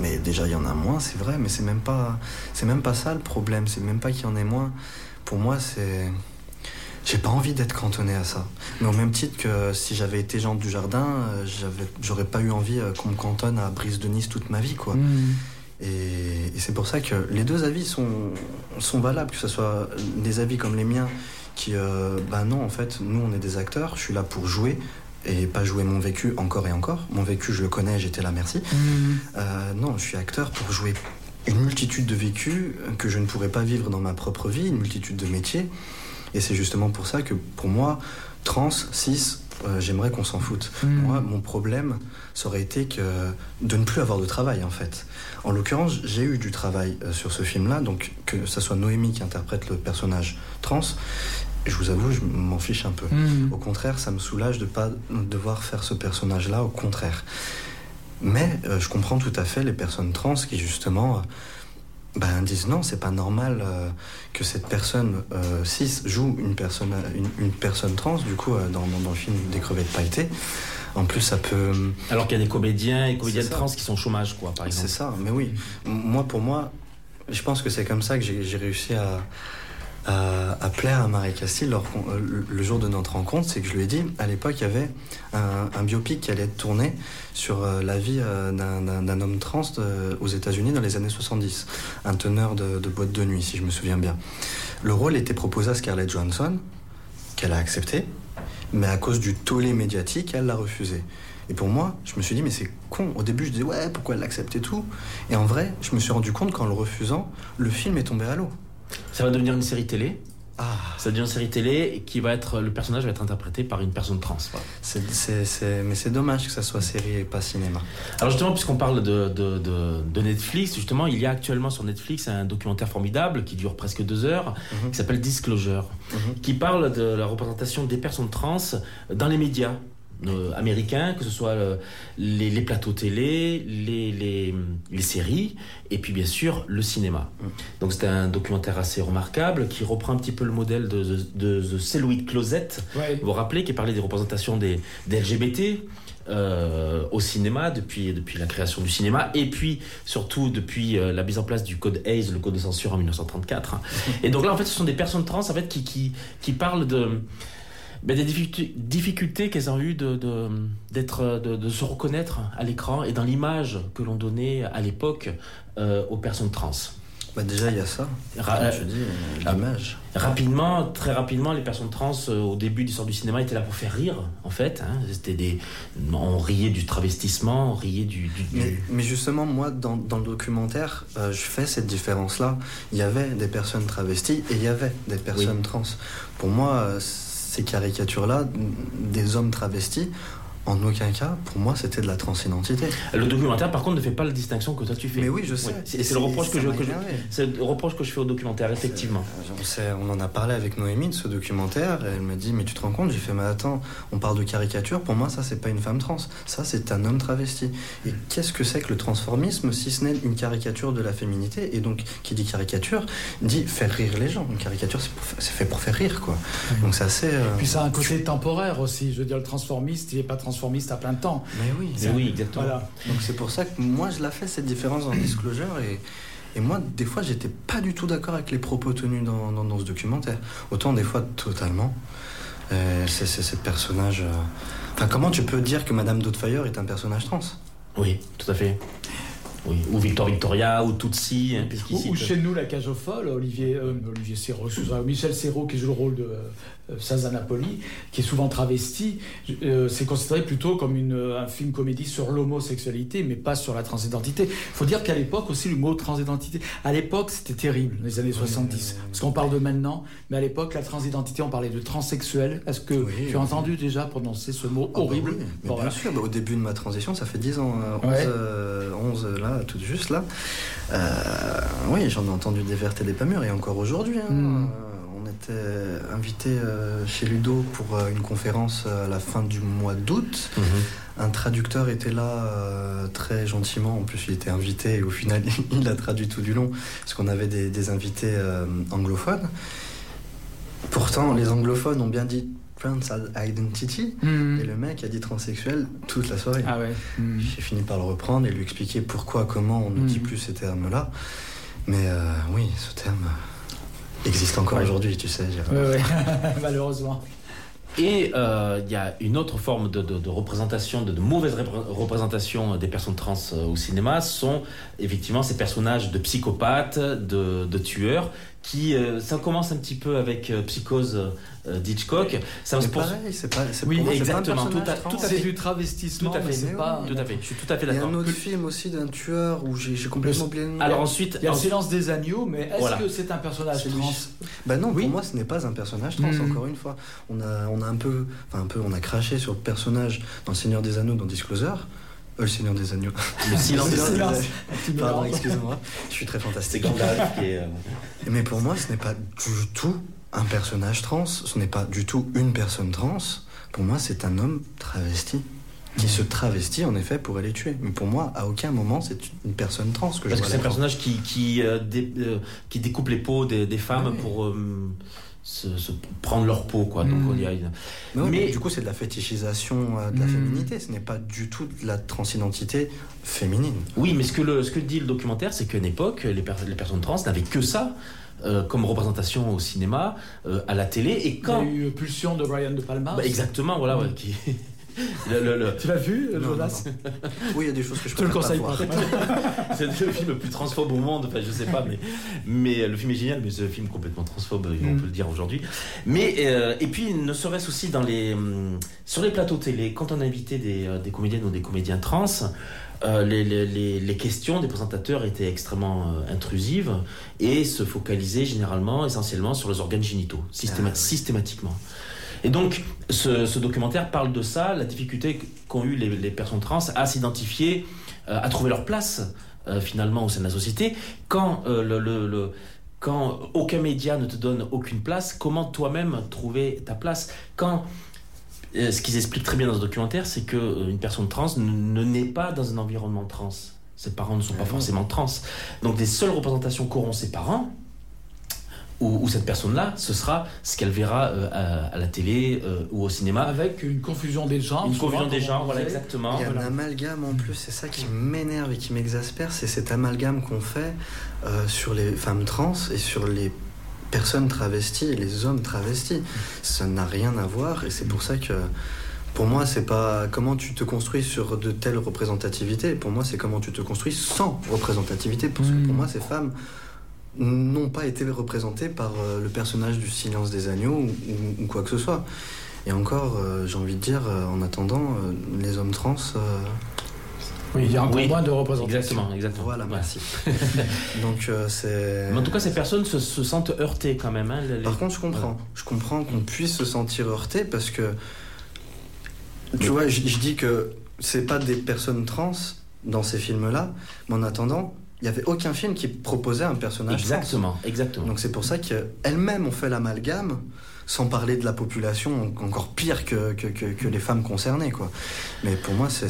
mais déjà il y en a moins, c'est vrai, mais c'est même pas même pas ça le problème, c'est même pas qu'il y en ait moins. Pour moi, c'est j'ai pas envie d'être cantonné à ça. Mais au même titre que si j'avais été Jean du Jardin, j'aurais pas eu envie qu'on me cantonne à Brise de Nice toute ma vie, quoi. Mmh. Et, c'est pour ça que les deux avis sont, sont valables, que ce soit des avis comme les miens, qui, euh, bah non, en fait, nous, on est des acteurs, je suis là pour jouer, et pas jouer mon vécu encore et encore. Mon vécu, je le connais, j'étais là, merci. Mmh. Euh, non, je suis acteur pour jouer une multitude de vécus que je ne pourrais pas vivre dans ma propre vie, une multitude de métiers. Et c'est justement pour ça que, pour moi, trans, cis, euh, j'aimerais qu'on s'en foute. Hmm. Moi, mon problème, ça aurait été que de ne plus avoir de travail, en fait. En l'occurrence, j'ai eu du travail euh, sur ce film-là, donc que ce soit Noémie qui interprète le personnage trans, je vous avoue, je m'en fiche un peu. Hmm. Au contraire, ça me soulage de ne pas devoir faire ce personnage-là, au contraire. Mais euh, je comprends tout à fait les personnes trans qui, justement, ben, disent non, c'est pas normal euh, que cette personne euh, cis joue une personne, une, personne trans, du coup, euh, dans, dans, le film Des crevettes pailletées. En plus, ça peut. Alors qu'il y a des comédiens et comédiennes trans qui sont au chômage, quoi, par exemple. C'est ça, mais oui. Moi, pour moi, je pense que c'est comme ça que j'ai réussi à, à, plaire à Marie Castille euh, le jour de notre rencontre, c'est que je lui ai dit, à l'époque, il y avait un, biopic qui allait être tourné sur euh, la vie euh, d'un homme trans aux États-Unis dans les années 70, un teneur de, boîte de nuit, si je me souviens bien. Le rôle était proposé à Scarlett Johansson, qu'elle a accepté, mais à cause du tollé médiatique, elle l'a refusé. Et pour moi, je me suis dit, mais c'est con. Au début, je disais, ouais, pourquoi elle l'accepte et tout? Et en vrai, je me suis rendu compte qu'en le refusant, le film est tombé à l'eau. Ça va devenir une série télé Ah. Ça devient une série télé qui va être le personnage va être interprété par une personne trans. mais c'est dommage que ça soit série et pas cinéma. Alors justement, puisqu'on parle de, de, de, Netflix, justement, il y a actuellement sur Netflix un documentaire formidable qui dure presque deux heures, mhm. qui s'appelle Disclosure, mhm. qui parle de la représentation des personnes trans dans les médias. Euh, américains, que ce soit euh, les, plateaux télé, les, les, séries, et puis bien sûr le cinéma. Mm. Donc c'est un documentaire assez remarquable qui reprend un petit peu le modèle de, de, The Celluloid Closet, vous vous rappelez, qui parlait des représentations des, LGBT. Euh, au cinéma depuis, depuis la création du cinéma et puis surtout depuis la mise en place du code Hayes, le code de censure en 1934. Et donc là en fait ce sont des personnes trans en fait qui, qui, qui parlent de ben, des difficultés qu'elles ont eues de, d'être, de, se reconnaître à l'écran et dans l'image que l'on donnait à l'époque euh, aux personnes trans. Bah déjà, il y a ça. Euh, je dis, euh, l'image. Rapidement, très rapidement, les personnes trans, au début de l'histoire du cinéma, étaient là pour faire rire, en fait. Hein. C'était des... On riait du travestissement, on riait du... Mais, justement, moi, dans, dans le documentaire, je fais cette différence-là. Il y avait des personnes travesties et il y avait des personnes trans. Pour moi, ces caricatures-là des hommes travestis, en aucun cas, pour moi, c'était de la transidentité. Le documentaire, par contre, ne fait pas la distinction que toi tu fais. Mais oui, je sais. C'est le reproche que je, c'est le reproche que je fais au documentaire, effectivement. On, en a parlé avec Noémie de ce documentaire. Et elle me dit, mais tu te rends compte J'ai fait, mais attends, on parle de caricature. Pour moi, ça, c'est pas une femme trans. Ça, c'est un homme travesti. Et qu'est-ce que c'est que le transformisme si ce n'est une caricature de la féminité? Et donc, qui dit caricature dit faire rire les gens. Une caricature, c'est fait pour faire rire, quoi. Donc, c'est assez. Euh, Puis ça a un côté temporaire aussi. Je veux dire, le transformiste, il n'est pas transformiste transformiste à plein de temps. Mais oui, oui exactement. Donc c'est pour ça que moi je la fais cette différence dans Disclosure et, et moi des fois j'étais pas du tout d'accord avec les propos tenus dans, dans, ce documentaire. Autant des fois totalement. Euh, c'est ce personnage. Euh, enfin, comment tu peux dire que Madame Doubtfire est un personnage trans? Oui, tout à fait. Oui. Ou Victor Victoria, ou Tutsi. Hein, ou, chez nous, la cage aux folles, Olivier, euh, Olivier Serrault, Michel Serrault qui joue le rôle de, euh, Saza Napoli, qui est souvent travesti, euh, c'est considéré plutôt comme une, euh, un film comédie sur l'homosexualité, mais pas sur la transidentité. Il faut dire qu'à l'époque aussi, le mot transidentité, à l'époque, c'était terrible, les années 70. Parce qu'on parle de maintenant, mais à l'époque, la transidentité, on parlait de transsexuel. Est-ce que tu as entendu déjà prononcer ce mot ah bah horrible Bien sûr, bah, au début de ma transition, ça fait 10 ans, 11, là, tout juste là. oui, j'en ai entendu des vertes et des pas mûres, et encore aujourd'hui. Hein. Hmm était invité euh, chez Ludo pour euh, une conférence à la fin du mois d'août. Mhm. Un traducteur était là euh, très gentiment. En plus, il était invité et au final, il a traduit tout du long parce qu'on avait des, invités anglophones. Pourtant, les anglophones ont bien dit trans identity mhm. et le mec a dit transsexuel toute la soirée. Ah ouais. Mhm. J'ai fini par le reprendre et lui expliquer pourquoi, comment on ne dit plus ces termes-là. Mais oui, ce terme existe encore aujourd'hui, tu sais. Oui, malheureusement. Et euh, il y a une autre forme de, représentation, de, mauvaise représentation des personnes trans euh, au cinéma, sont effectivement ces personnages de psychopathes, de tueurs, qui euh, ça commence un petit peu avec euh, Psychose euh, d'Hitchcock. Ça c'est pareil, c'est pas, oui, exactement, tout à, tout à fait du travestissement. Tout à fait, pas, tout à fait. Je suis tout à fait d'accord. Il y a un autre film aussi d'un tueur où j'ai complètement oublié. Alors ensuite, il y a le silence des agneaux, mais est-ce que c'est un personnage trans Ben non, pour moi, ce n'est pas un personnage trans. Hmm. Encore une fois, on a, on a un peu, enfin un peu, on a craché sur le personnage dans Le Seigneur des Anneaux, dans Disclosure. Oh, le Seigneur des Agneaux. Le silence des Agneaux. Pardon, excusez-moi. Je suis très fantastique. Euh, Mais pour moi, ce n'est pas du tout un personnage trans. Ce n'est pas du tout une personne trans. Pour moi, c'est un homme travesti qui se travestit en effet pour aller tuer. Mais pour moi, à aucun moment, c'est une personne trans que Parce que c'est un personnage qui, qui, euh, euh, qui découpe les peaux des, femmes pour se, prendre leur peau quoi donc hmm. mais, mais, du coup c'est de la fétichisation euh, de la hmm. féminité ce n'est pas du tout de la transidentité féminine oui mais ce que le ce que dit le documentaire c'est qu'à une époque les, les personnes trans n'avaient que ça euh, comme représentation au cinéma, euh, à la télé. Et quand... Il y a eu Pulsion de Brian De Palma. Bah, exactement, voilà, ouais, qui, Tu l'as vu, Jonas Oui, il y a des choses que je te le conseille pas. c'est le film le plus transphobe au monde. Enfin, je sais pas, mais, mais le film est génial, mais c'est un film complètement transphobe, on mm. peut le dire aujourd'hui. Mais euh, et puis, ne serait-ce aussi dans les hum, sur les plateaux télé, quand on a invité des, euh, des comédiennes ou des comédiens trans, euh, les, les, les, questions des présentateurs étaient extrêmement euh, intrusives et se focalisaient généralement, essentiellement sur les organes génitaux, ah systématiquement. Et donc, ce, ce, documentaire parle de ça, la difficulté qu'ont eu les, les, personnes trans à s'identifier, euh, à trouver leur place finalement au sein de la société, quand, le, le, quand aucun média ne te donne aucune place, comment toi-même trouver ta place? Quand euh, ce qu'ils expliquent très bien dans ce documentaire, c'est qu'une euh, personne trans ne, naît pas dans un environnement trans. Ses parents ne sont pas ah forcément trans. Donc les seules représentations qu'auront ses parents, ou, cette personne-là, ce sera ce qu'elle verra euh, à, la télé ou au cinéma. Avec une confusion des genres. Une confusion des genres, voilà, exactement. Il y a un amalgame en plus, c'est ça qui m'énerve et qui m'exaspère, c'est cet amalgame qu'on fait sur les femmes trans et sur les personnes travesties et les hommes travestis. Ça n'a rien à voir et c'est pour ça que pour moi, c'est pas comment tu te construis sur de telles représentativités. Pour moi, c'est comment tu te construis sans représentativité. Parce que pour hmm. moi, ces femmes n'ont pas été représentées par euh, le personnage du silence des agneaux ou, quoi que ce soit. Et encore, euh, j'ai envie de dire, euh, en attendant, les hommes trans oui, il y a un peu moins de représentation. Exactement, exactement. Voilà, merci. Donc euh, c'est. en tout cas, ces personnes se, sentent heurtées quand même. Hein, Par contre, je comprends. Je comprends qu'on puisse se sentir heurté parce que. Tu vois, je, dis que c'est pas des personnes trans dans ces films-là, mais en attendant, il n'y avait aucun film qui proposait un personnage exactement. Exactement. Donc c'est pour ça qu'elles-mêmes ont fait l'amalgame sans parler de la population encore pire que, que, que, que les femmes concernées. Quoi. Mais pour moi, c'est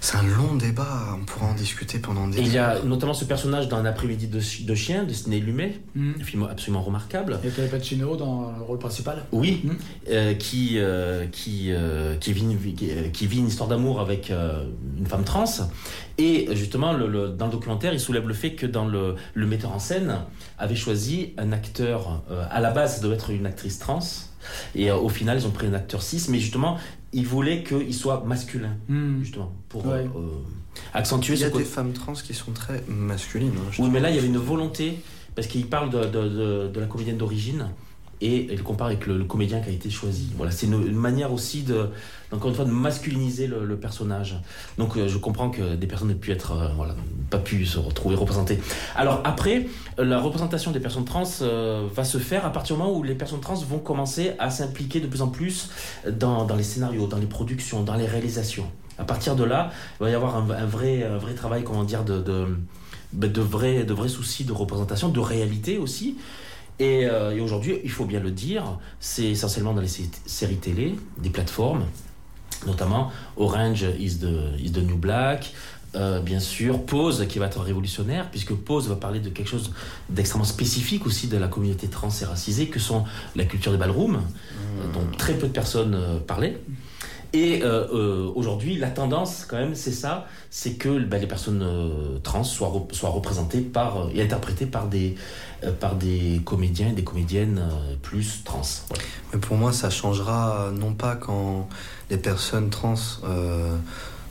c'est un long débat, on pourra en discuter pendant des Il y a notamment ce personnage dans Un après-midi de, de, chien de Sidney Lumet, mm. un film absolument remarquable. Et Tony Pacino dans le rôle principal Oui, mm. euh, qui, euh, qui, euh, qui, vit une, qui, vit une histoire d'amour avec une femme trans. Et justement, le, dans le documentaire, il soulève le fait que dans le, le metteur en scène avait choisi un acteur, à la base, ça doit être une actrice trans. Et au final, ils ont pris un acteur cis, mais justement, il voulait qu'il soit masculin, hmm. justement, pour euh, accentuer Il y a des femmes trans qui sont très masculines. Hein, oui, mais là, il y avait une volonté, parce qu'il parle de, de la comédienne d'origine, et il compare avec le, comédien qui a été choisi. Voilà, c'est une, manière aussi de, encore une fois, de masculiniser le, personnage. Donc euh, je comprends que des personnes n'aient pu être, euh, voilà, pas pu se retrouver représentées. Alors après, la représentation des personnes trans euh, va se faire à partir du moment où les personnes trans vont commencer à s'impliquer de plus en plus dans, les scénarios, dans les productions, dans les réalisations. À partir de là, il va y avoir un, vrai, vrai travail, comment dire, de, de, de, vrais, de vrais soucis de représentation, de réalité aussi. Euh, et, aujourd'hui, il faut bien le dire, c'est essentiellement dans les séries télé, des plateformes, notamment Orange is the, is the New Black, euh, bien sûr, Pause qui va être révolutionnaire, puisque Pause va parler de quelque chose d'extrêmement spécifique aussi de la communauté trans et racisée, que sont la culture des ballrooms, mmh. dont très peu de personnes euh, parlaient. Et euh, euh, aujourd'hui, la tendance, quand même, c'est ça, c'est que ben, les personnes euh, trans soient, soient représentées par, et interprétées par des, par des comédiens et des comédiennes plus trans. Mais pour moi, ça changera non pas quand les personnes trans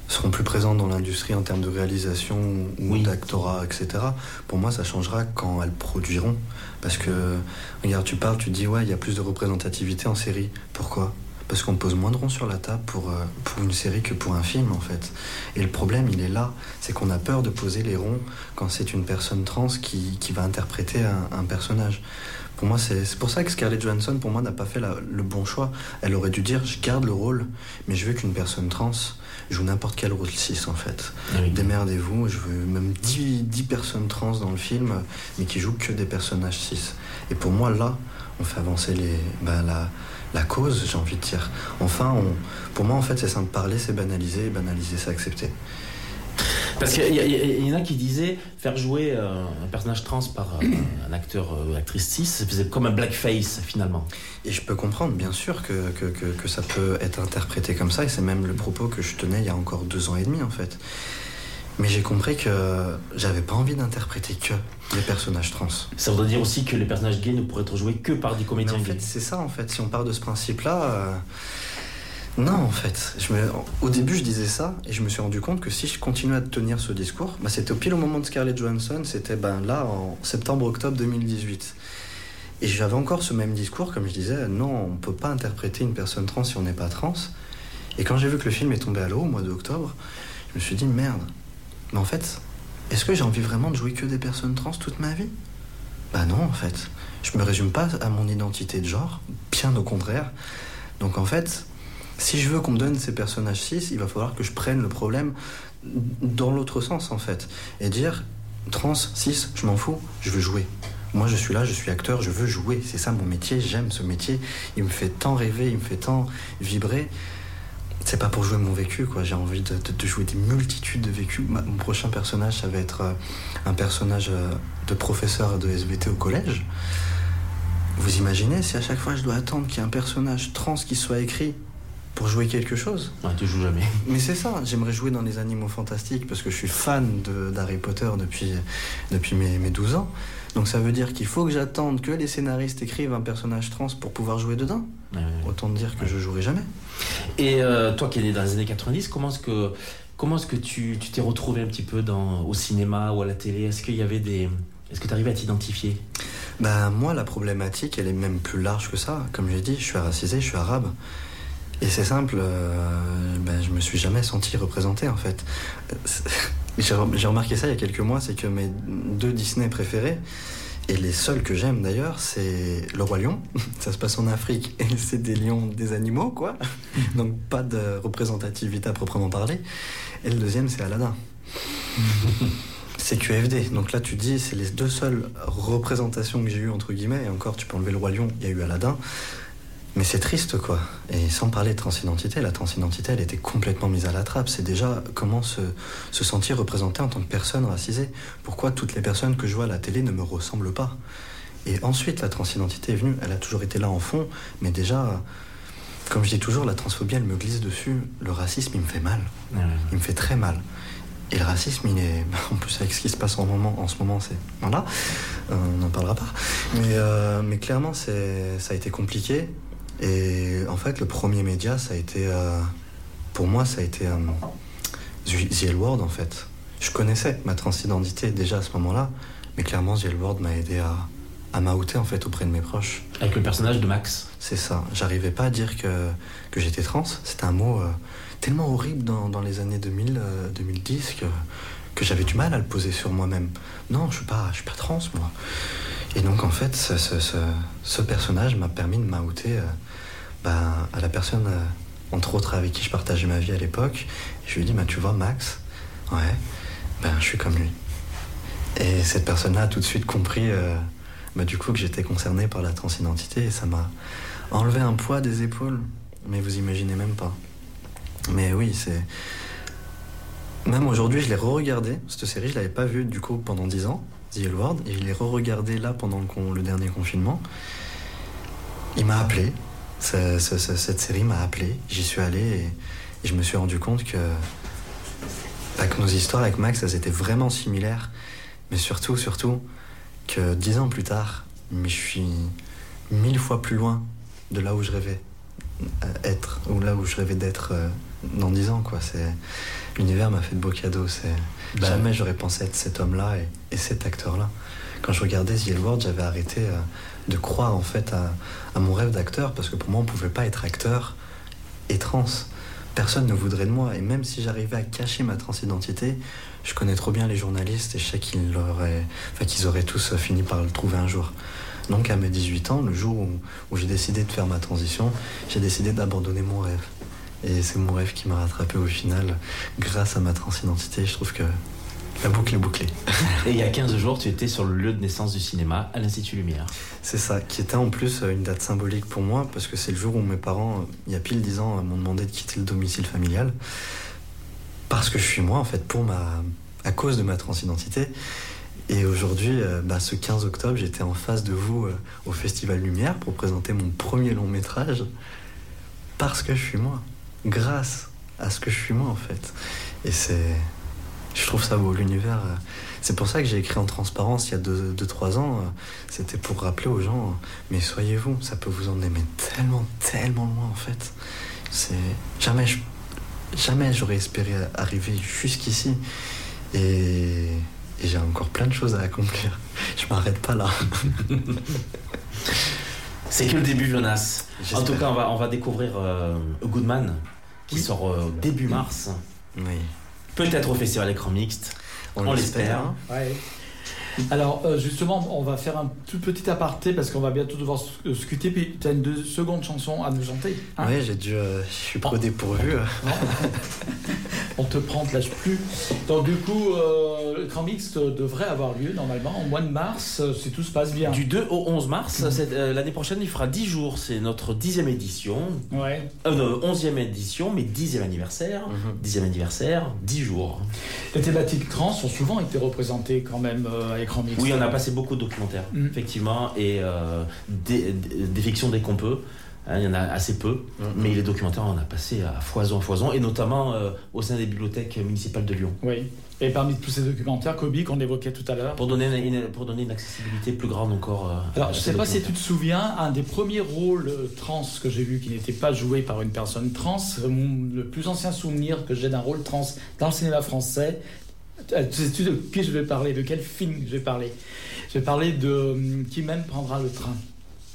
seront plus présentes dans l'industrie en termes de réalisation ou d'actorat, etc. Pour moi, ça changera quand elles produiront. Parce que, regarde, tu parles, tu dis, ouais, il y a plus de représentativité en série. Pourquoi? Parce qu'on pose moins de ronds sur la table pour, euh, pour une série que pour un film en fait. Et le problème il est là, c'est qu'on a peur de poser les ronds quand c'est une personne trans qui, qui va interpréter un, personnage. Pour moi, c'est pour ça que Scarlett Johansson, pour moi, n'a pas fait le bon choix. Elle aurait dû dire, je garde le rôle, mais je veux qu'une personne trans joue n'importe quel rôle cis, en fait. Ah Démerdez-vous, je veux même 10, 10, personnes trans dans le film, mais qui jouent que des personnages cis. Et pour moi, là, on fait avancer les, bah, la, la cause, j'ai envie de dire. Enfin, on, pour moi, en fait, c'est simple. Parler, c'est banaliser, et banaliser, c'est accepter. Parce qu'il y, en a qui disaient faire jouer euh, un personnage trans par euh, un acteur ou euh, actrice cis, c'est comme un blackface finalement. Et je peux comprendre, bien sûr, que, que, que ça peut être interprété comme ça, et c'est même le propos que je tenais il y a encore deux ans et demi en fait. Mais j'ai compris que j'avais pas envie d'interpréter que les personnages trans. Ça voudrait dire aussi que les personnages gays ne pourraient être joués que par des comédiens en gays. c'est ça en fait. Si on part de ce principe-là, euh, non en fait. Je me... Au début, je disais ça et je me suis rendu compte que si je continuais à tenir ce discours, bah, c'était au pile au moment de Scarlett Johansson. C'était ben là en septembre-octobre 2018. Et j'avais encore ce même discours, comme je disais, non, on peut pas interpréter une personne trans si on n'est pas trans. Et quand j'ai vu que le film est tombé à l'eau au mois d'octobre, je me suis dit merde. Mais en fait, est-ce que j'ai envie vraiment de jouer que des personnes trans toute ma vie? Bah non, en fait. Je me résume pas à mon identité de genre, bien au contraire. Donc en fait, si je veux qu'on me donne ces personnages cis, il va falloir que je prenne le problème dans l'autre sens en fait. Et dire trans, cis, je m'en fous, je veux jouer. Moi je suis là, je suis acteur, je veux jouer. C'est ça mon métier, j'aime ce métier. Il me fait tant rêver, il me fait tant vibrer. C'est pas pour jouer mon vécu, quoi. J'ai envie de, jouer des multitudes de vécus. mon prochain personnage, ça va être euh, un personnage euh, de professeur de SVT au collège. Vous imaginez si à chaque fois je dois attendre qu'il y ait un personnage trans qui soit écrit pour jouer quelque chose? Ouais, tu joues jamais. Mais c'est ça, j'aimerais jouer dans les animaux fantastiques parce que je suis fan d'Harry Potter depuis, depuis mes, mes 12 ans. Donc ça veut dire qu'il faut que j'attende que les scénaristes écrivent un personnage trans pour pouvoir jouer dedans. Autant dire que je jouerai jamais. Et euh, toi qui es né dans les années 90, comment est-ce que, comment est-ce que tu t'es retrouvé un petit peu dans, au cinéma ou à la télé? Est-ce qu'il y avait des... Est-ce que tu arrives à t'identifier? Bah, Moi, la problématique, elle est même plus large que ça. Comme j'ai dit, je suis racisé, je suis arabe. Et c'est simple, euh, ben, je me suis jamais senti représenté en fait. J'ai remarqué ça il y a quelques mois, c'est que mes deux Disney préférés, et les seuls que j'aime d'ailleurs, c'est Le Roi Lion. Ça se passe en Afrique et c'est des lions, des animaux, quoi. Donc pas de représentativité à proprement parler. Et le deuxième, c'est Aladdin. c'est QFD. Donc là, tu dis, c'est les deux seules représentations que j'ai eues, entre guillemets. Et encore, tu peux enlever Le Roi Lion, il y a eu Aladdin. Mais c'est triste, quoi. Et sans parler de transidentité, la transidentité, elle était complètement mise à la trappe. C'est déjà comment se, sentir représenté en tant que personne racisée. Pourquoi toutes les personnes que je vois à la télé ne me ressemblent pas? Et ensuite, la transidentité est venue. Elle a toujours été là en fond, mais déjà, comme je dis toujours, la transphobie, elle me glisse dessus. Le racisme, il me fait mal. Il me fait très mal. Et le racisme, il est. En plus, avec ce qui se passe en, moment, en ce moment, c'est. Voilà. Euh, on n'en parlera pas. Mais, euh, mais clairement, ça a été compliqué. Et en fait, le premier média, ça a été. Euh, pour moi, ça a été euh, The L Word, en fait. Je connaissais ma transidentité déjà à ce moment-là, mais clairement, The L Word m'a aidé à, à m'outer en fait auprès de mes proches. Avec le personnage de Max C'est ça. J'arrivais pas à dire que, que j'étais trans. C'était un mot euh, tellement horrible dans, dans, les années 2000, 2010 que, que j'avais du mal à le poser sur moi-même. Non, je suis pas, je suis pas trans, moi. Et donc, en fait, ce, personnage m'a permis de m'outer bah, à la personne, euh, entre autres avec qui je partageais ma vie à l'époque. Je lui ai dit, bah, tu vois, Max, ouais, ben, je suis comme lui. Et cette personne-là a tout de suite compris, euh, du coup, que j'étais concerné par la transidentité et ça m'a enlevé un poids des épaules. Mais vous imaginez même pas. Mais oui, c'est. Même aujourd'hui, je l'ai re-regardé. Cette série, je l'avais pas vue du coup pendant 10 ans, The L et je l'ai re-regardé là pendant le, dernier confinement. Il m'a appelé, cette série m'a appelé, j'y suis allé et, je me suis rendu compte que, bah, que nos histoires avec Max, elles étaient vraiment similaires. Mais surtout, surtout, que dix ans plus tard, mais je suis mille fois plus loin de là où je rêvais euh, être, ou là où je rêvais d'être euh, dans dix ans. L'univers m'a fait de beaux cadeaux. Bah, jamais j'aurais pensé être cet homme-là et, cet acteur-là. Quand je regardais The World, j'avais arrêté euh, de croire en fait à, mon rêve d'acteur parce que pour moi on pouvait pas être acteur et trans. Personne ne voudrait de moi et même si j'arrivais à cacher ma transidentité, je connais trop bien les journalistes et je sais qu'ils auraient, enfin, qu'ils auraient tous fini par le trouver un jour. Donc à mes 18 ans, le jour où, où j'ai décidé de faire ma transition, j'ai décidé d'abandonner mon rêve. Et c'est mon rêve qui m'a rattrapé au final grâce à ma transidentité. Je trouve que la boucle est bouclée. Et il y a 15 jours, tu étais sur le lieu de naissance du cinéma, à l'Institut Lumière. C'est ça, qui était en plus euh, une date symbolique pour moi, parce que c'est le jour où mes parents, euh, il y a pile 10 ans, euh, m'ont demandé de quitter le domicile familial. Parce que je suis moi, en fait, pour ma... à cause de ma transidentité. Et aujourd'hui, bah, ce 15 octobre, j'étais en face de vous au Festival Lumière pour présenter mon premier long métrage. Parce que je suis moi. Grâce à ce que je suis moi, en fait. Et c'est je trouve ça beau, l'univers. Euh, c'est pour ça que j'ai écrit en transparence il y a 2-3 ans. Euh, c'était pour rappeler aux gens, euh, mais soyez-vous, ça peut vous emmener tellement, tellement loin en fait. C'est jamais, jamais j'aurais espéré arriver jusqu'ici. Et, j'ai encore plein de choses à accomplir. Je m'arrête pas là. C'est que le début, Jonas. En tout cas, on va, on va découvrir Goodman, qui sort début mars. Oui. Peut-être au festival écran mixte. On, l'espère. Ouais. Alors euh, justement, on va faire un tout petit aparté parce qu'on va bientôt devoir se quitter. Puis tu as une deux secondes chanson à nous chanter. hein oui, j'ai dû, euh, je suis trop dépourvu. on te prend, on te lâche plus. Donc du coup, euh, le grand mixte devrait avoir lieu normalement au mois de mars, si tout se passe bien. Du 2 au 11 mars, l'année prochaine, il fera 10 jours. C'est notre dixième édition. Ouais. non, 11e édition, mais dixième anniversaire. Dixième anniversaire, 10 jours. Les thématiques trans ont souvent été représentées quand même écran mixte. Oui, on a passé beaucoup de documentaires, Mm. effectivement, et euh, des, fictions dès qu'on peut. Hein, il y en a assez peu, Mm. mais les documentaires, on a passé à foison, à foison, et notamment euh, au sein des bibliothèques municipales de Lyon. Oui. Et parmi tous ces documentaires, Kobe, qu'on évoquait tout à l'heure. Pour donner une, une- pour donner une accessibilité plus grande encore. euh, Alors, je ces sais pas si tu te souviens, un des premiers rôles euh, trans que j'ai vu qui n'était pas joué par une personne trans, euh, mon- le plus ancien souvenir que j'ai d'un rôle trans dans le cinéma français. Euh, Sais-tu de qui je vais parler De quel film je vais parler Je vais parler de euh, Qui même prendra le train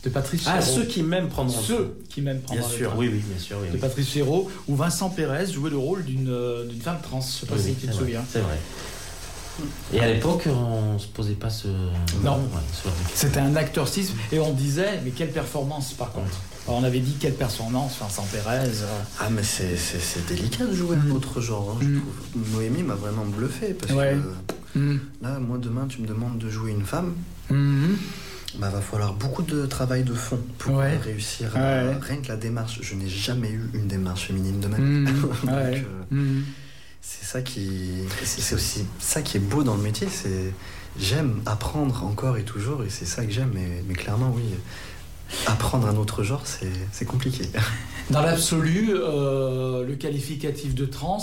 de Patrice Ah, Chéreau. ceux qui m'aiment prendront. Ceux qui même prendra Bien le sûr, train. oui, oui, bien sûr. Oui, De oui. Patrice Chéreau, où Vincent Pérez jouait le rôle d'une euh, d'une femme trans. Je sais pas Oui, si tu te souviens. C'est vrai. Et à l'époque, on se posait pas ce. Non. Ouais. C'était un acteur cis et on disait mais quelle performance par contre. Alors, on avait dit quelle performance Vincent Pérez. euh, Ah, mais c'est- c'est c'est délicat de jouer un autre genre, hein, je Mm. trouve. Noémie m'a vraiment bluffé parce Ouais. que Mhm. là, moi, demain, tu me demandes de jouer une femme. Mhm. Bah, va falloir beaucoup de travail de fond pour Ouais. réussir. à- Ouais. Rien que la démarche, je n'ai jamais eu une démarche féminine de ma vie. Mhm. Ouais. euh, Mhm. c'est ça qui, c'est c'est aussi ça qui est beau dans le métier. C'est j'aime apprendre encore et toujours, et c'est ça que j'aime. Mais, mais clairement, oui, apprendre un autre genre, c'est c'est compliqué. Dans l'absolu, euh, le qualificatif de trans,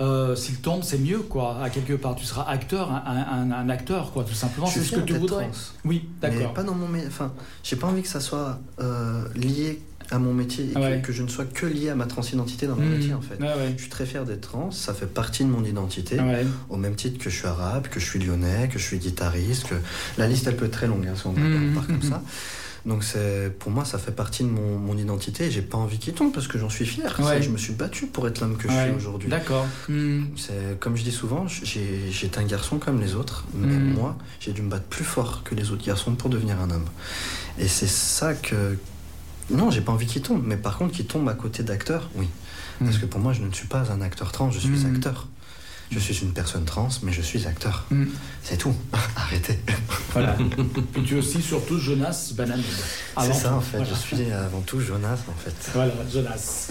euh, s'il tombe, c'est mieux quoi. À quelque part, tu seras acteur, un, un- un acteur quoi, tout simplement. C'est ce que tu voudrais. trans. Oui, Mais d'accord. pas dans mon. Enfin, j'ai pas envie que ça soit euh, lié à mon métier et que- Ouais. que, je ne sois que lié à ma transidentité dans mon Mhm. métier en fait. Ouais, ouais. Je suis très fier d'être trans, ça fait partie de mon identité, Ouais. au même titre que je suis arabe, que je suis lyonnais, que je suis guitariste, que la liste elle peut être très longue hein, si on Mhm. part comme ça. Donc c'est pour moi ça fait partie de mon, mon identité et j'ai pas envie qu'il tombe parce que j'en suis fier. Ouais. Je me suis battu pour être l'homme que je suis aujourd'hui. D'accord. Mhm. C'est comme je dis souvent, j'ai j'étais un garçon comme les autres, mais Mhm. moi, j'ai dû me battre plus fort que les autres garçons pour devenir un homme. Et c'est ça que non, j'ai pas envie qu'il tombe, mais par contre qu'il tombe à côté d'acteurs, oui. Parce Mhm. que pour moi, je ne suis pas un acteur trans, je suis acteur. Je suis une personne trans, mais je suis acteur. Mhm. C'est tout. Arrêtez. Voilà. Puis tu es aussi surtout Jonas Bananide. C'est ça en fait. Voilà. Je suis avant tout Jonas en fait. Voilà, Jonas.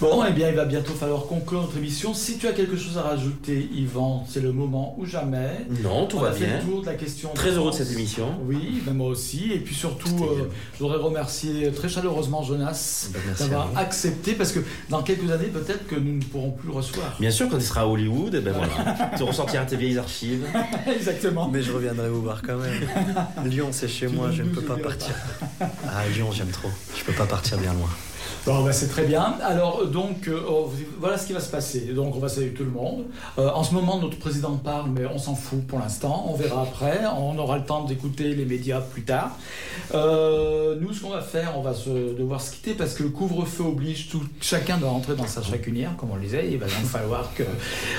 Bon, eh bien, il va bientôt falloir conclure notre émission. Si tu as quelque chose à rajouter, Yvan, c'est le moment ou jamais. Non, tout On va a fait bien. le tour de la question. Très heureux de cette émission. Oui, ben moi aussi. Et puis surtout, euh, bien. je voudrais remercier très chaleureusement Jonas Ben, merci à d'avoir accepté, parce que dans quelques années, peut-être que nous ne pourrons plus le recevoir. Bien sûr, quand il sera à Hollywood, eh ben voilà, tu ressortiras tes vieilles archives. Exactement. Mais je reviendrai vous voir quand même. Lyon, c'est chez Tu moi, ne je ne peux pas partir. Ah, Lyon, j'aime trop. Je peux pas partir bien loin. Bon, ben, c'est très bien. Alors, donc, euh, oh, voilà ce qui va se passer. Donc, on va saluer tout le monde. Euh, en ce moment, notre président parle, mais on s'en fout pour l'instant. On verra après. On aura le temps d'écouter les médias plus tard. Euh, nous, ce qu'on va faire, on va devoir se quitter parce que le couvre-feu oblige tout. Chacun doit rentrer dans sa chacunière, comme on le disait. Il va donc falloir que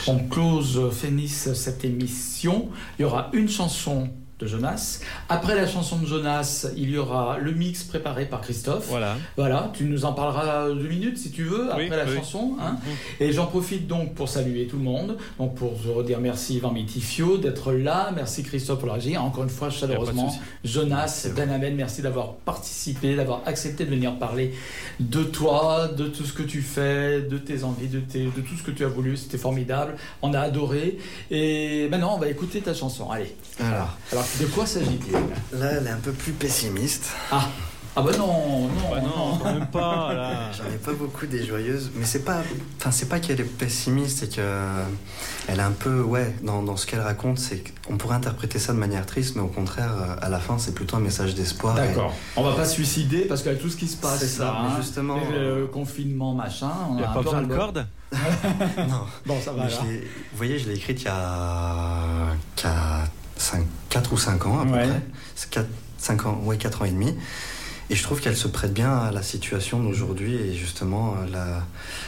on close, finisse cette émission. Il y aura une chanson de Jonas. Après la chanson de Jonas, il y aura le mix préparé par Christophe. Voilà. Voilà, tu nous en parleras deux minutes si tu veux, après Oui, la oui. chanson. hein. Et j'en profite donc pour saluer tout le monde, donc pour te redire merci Yvan Mitifio d'être là, merci Christophe pour régie, encore une fois chaleureusement. Jonas, Ben Amen, merci d'avoir participé, d'avoir accepté de venir parler de toi, de tout ce que tu fais, de tes envies, de, tes, de tout ce que tu as voulu, c'était formidable, on a adoré. Et maintenant on va écouter ta chanson, allez. Alors, Alors de quoi s'agit-il là, elle est un peu plus pessimiste. Ah, ah bah non, non, Bah non, non. quand même pas, là. J'en ai pas beaucoup des joyeuses, mais c'est pas, enfin c'est pas qu'elle est pessimiste, c'est que elle est un peu, ouais, dans, dans ce qu'elle raconte, c'est qu'on pourrait interpréter ça de manière triste, mais au contraire, euh, à la fin, c'est plutôt un message d'espoir. et- D'accord. On va pas se suicider parce qu'avec tout ce qui se passe, C'est ça, là, mais hein, justement, et le confinement, machin, on Il n'y a pas besoin de corde Non. Bon, ça va vous voyez, je l'ai écrite il y a 4, ou 5 ans à peu Ouais. près. C'est 4, 5 ans, ouais, 4 ans et demi. Et je trouve qu'elle se prête bien à la situation d'aujourd'hui. Et justement, la,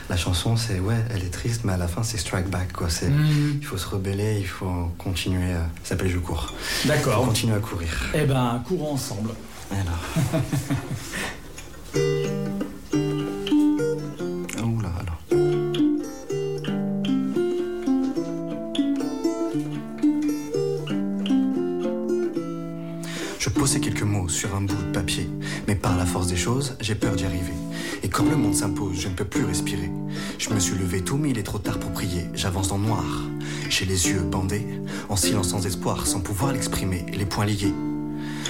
la chanson, c'est ouais, elle est triste, mais à la fin, c'est strike back. Quoi. C'est, Mhm. Il faut se rebeller, il faut continuer. euh, Ça s'appelle Je cours. Il faut D'accord. continuer à courir. Eh ben, courons ensemble. Alors? sur un bout de papier, mais par la force des choses, j'ai peur d'y arriver. Et comme le monde s'impose, je ne peux plus respirer. Je me suis levé tôt, mais il est trop tard pour prier. J'avance dans le noir, j'ai les yeux bandés, en silence sans espoir, sans pouvoir l'exprimer, les poings liés,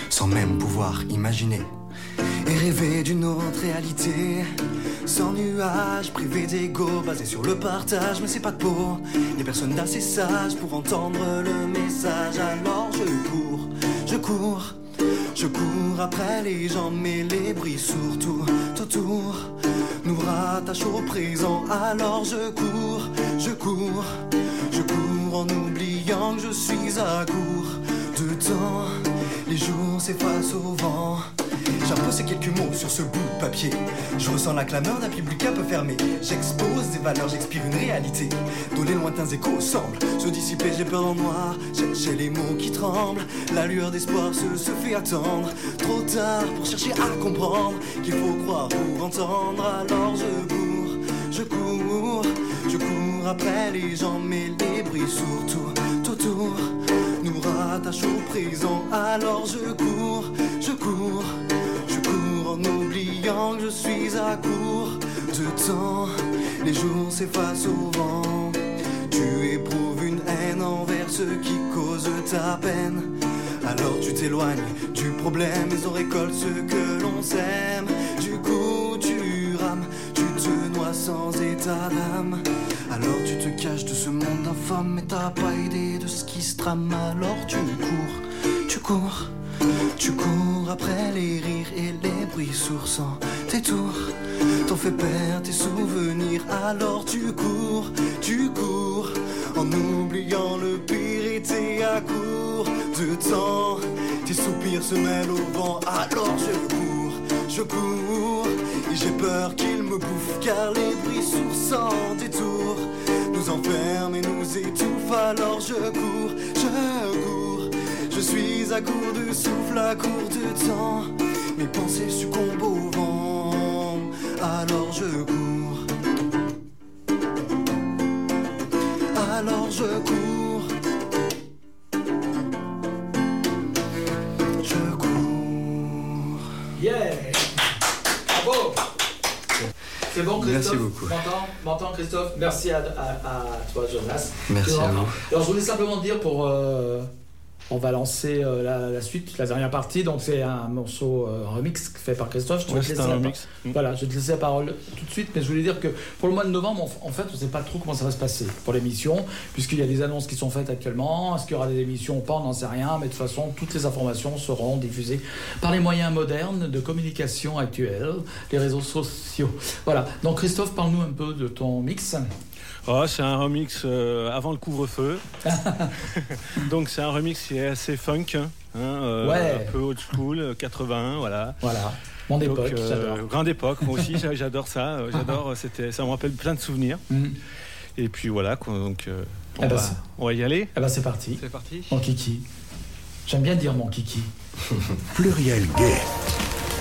sans même pouvoir imaginer. Et rêver d'une autre réalité, sans nuages, privé d'ego, basé sur le partage, mais c'est pas de peau. Y'a personne d'assez sage pour entendre le message, alors je cours, je cours. Je cours après les gens, mais les bruits surtout autour nous rattachent au présent. Alors je cours, je cours, je cours en oubliant que je suis à court de temps. Les jours s'effacent au vent. J'impose quelques mots sur ce bout de papier. Je ressens la clameur d'un public un peu fermé. J'expose des valeurs, j'expire une réalité dont les lointains échos semblent se dissiper. J'ai peur le noir, j'ai les mots qui tremblent. La lueur d'espoir se, se fait attendre. Trop tard pour chercher à comprendre qu'il faut croire pour entendre. Alors je cours, je cours, je cours après les gens, mais les bruits surtout autour nous rattachent au présent. Alors je cours, je cours, en je suis à court de temps. Les jours s'effacent au vent. Tu éprouves une haine envers ceux qui causent ta peine. Alors tu t'éloignes du problème et on récolte ce que l'on sème. Du coup, tu rames, tu te noies sans état d'âme. Alors tu te caches de ce monde infâme, mais t'as pas idée de ce qui se trame. Alors tu cours, tu cours, tu cours après les rires et les bruits sourds sans détour. T'en fais perdre tes souvenirs, alors tu cours, tu cours, en oubliant le pire et t'es à court de temps. Tes soupirs se mêlent au vent, alors je cours, je cours, et j'ai peur qu'il me bouffe, car les bruits sourds sans détour nous enferment et nous étouffent, alors je cours, je cours. Je suis à court de souffle, à court de temps. Mes pensées succombent au vent, alors je cours. Alors je cours. Je cours. Yeah Bravo C'est bon, Christophe? Merci beaucoup. M'entends? M'entends, Christophe? Merci à, à- à toi, Jonas. Merci à vous. Alors, je voulais simplement dire pour. euh, on va lancer euh, la, la suite, la dernière partie. Donc, c'est un morceau, euh, un remix fait par Christophe. Je te Ouais, un remix. par- Voilà, je vais te laisser la parole tout de suite. Mais je voulais dire que pour le mois de novembre, en, en fait, on ne sait pas trop comment ça va se passer pour l'émission, puisqu'il y a des annonces qui sont faites actuellement. Est-ce qu'il y aura des émissions ou pas On n'en sait rien. Mais de toute façon, toutes les informations seront diffusées par les moyens modernes de communication actuels, les réseaux sociaux. Voilà. Donc, Christophe, parle-nous un peu de ton mix. Oh, c'est un remix euh, avant le couvre-feu. Donc c'est un remix qui est assez funk, hein, euh, Ouais. un peu old school, euh, 81, voilà. Voilà. Mon Donc, époque, euh, grande époque, moi aussi, j'a- j'adore ça. euh, J'adore, c'était, ça me rappelle plein de souvenirs. Mhm. Et puis voilà, quoi, donc euh, on, Eh ben, va, on va y aller. Eh ben, c'est parti. C'est parti. Mon kiki. J'aime bien dire mon kiki. Pluriel Gay.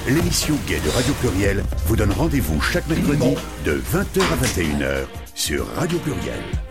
L'émission Gay de Radio Pluriel vous donne rendez-vous chaque mercredi de 20h à 21h sur Radio Pluriel.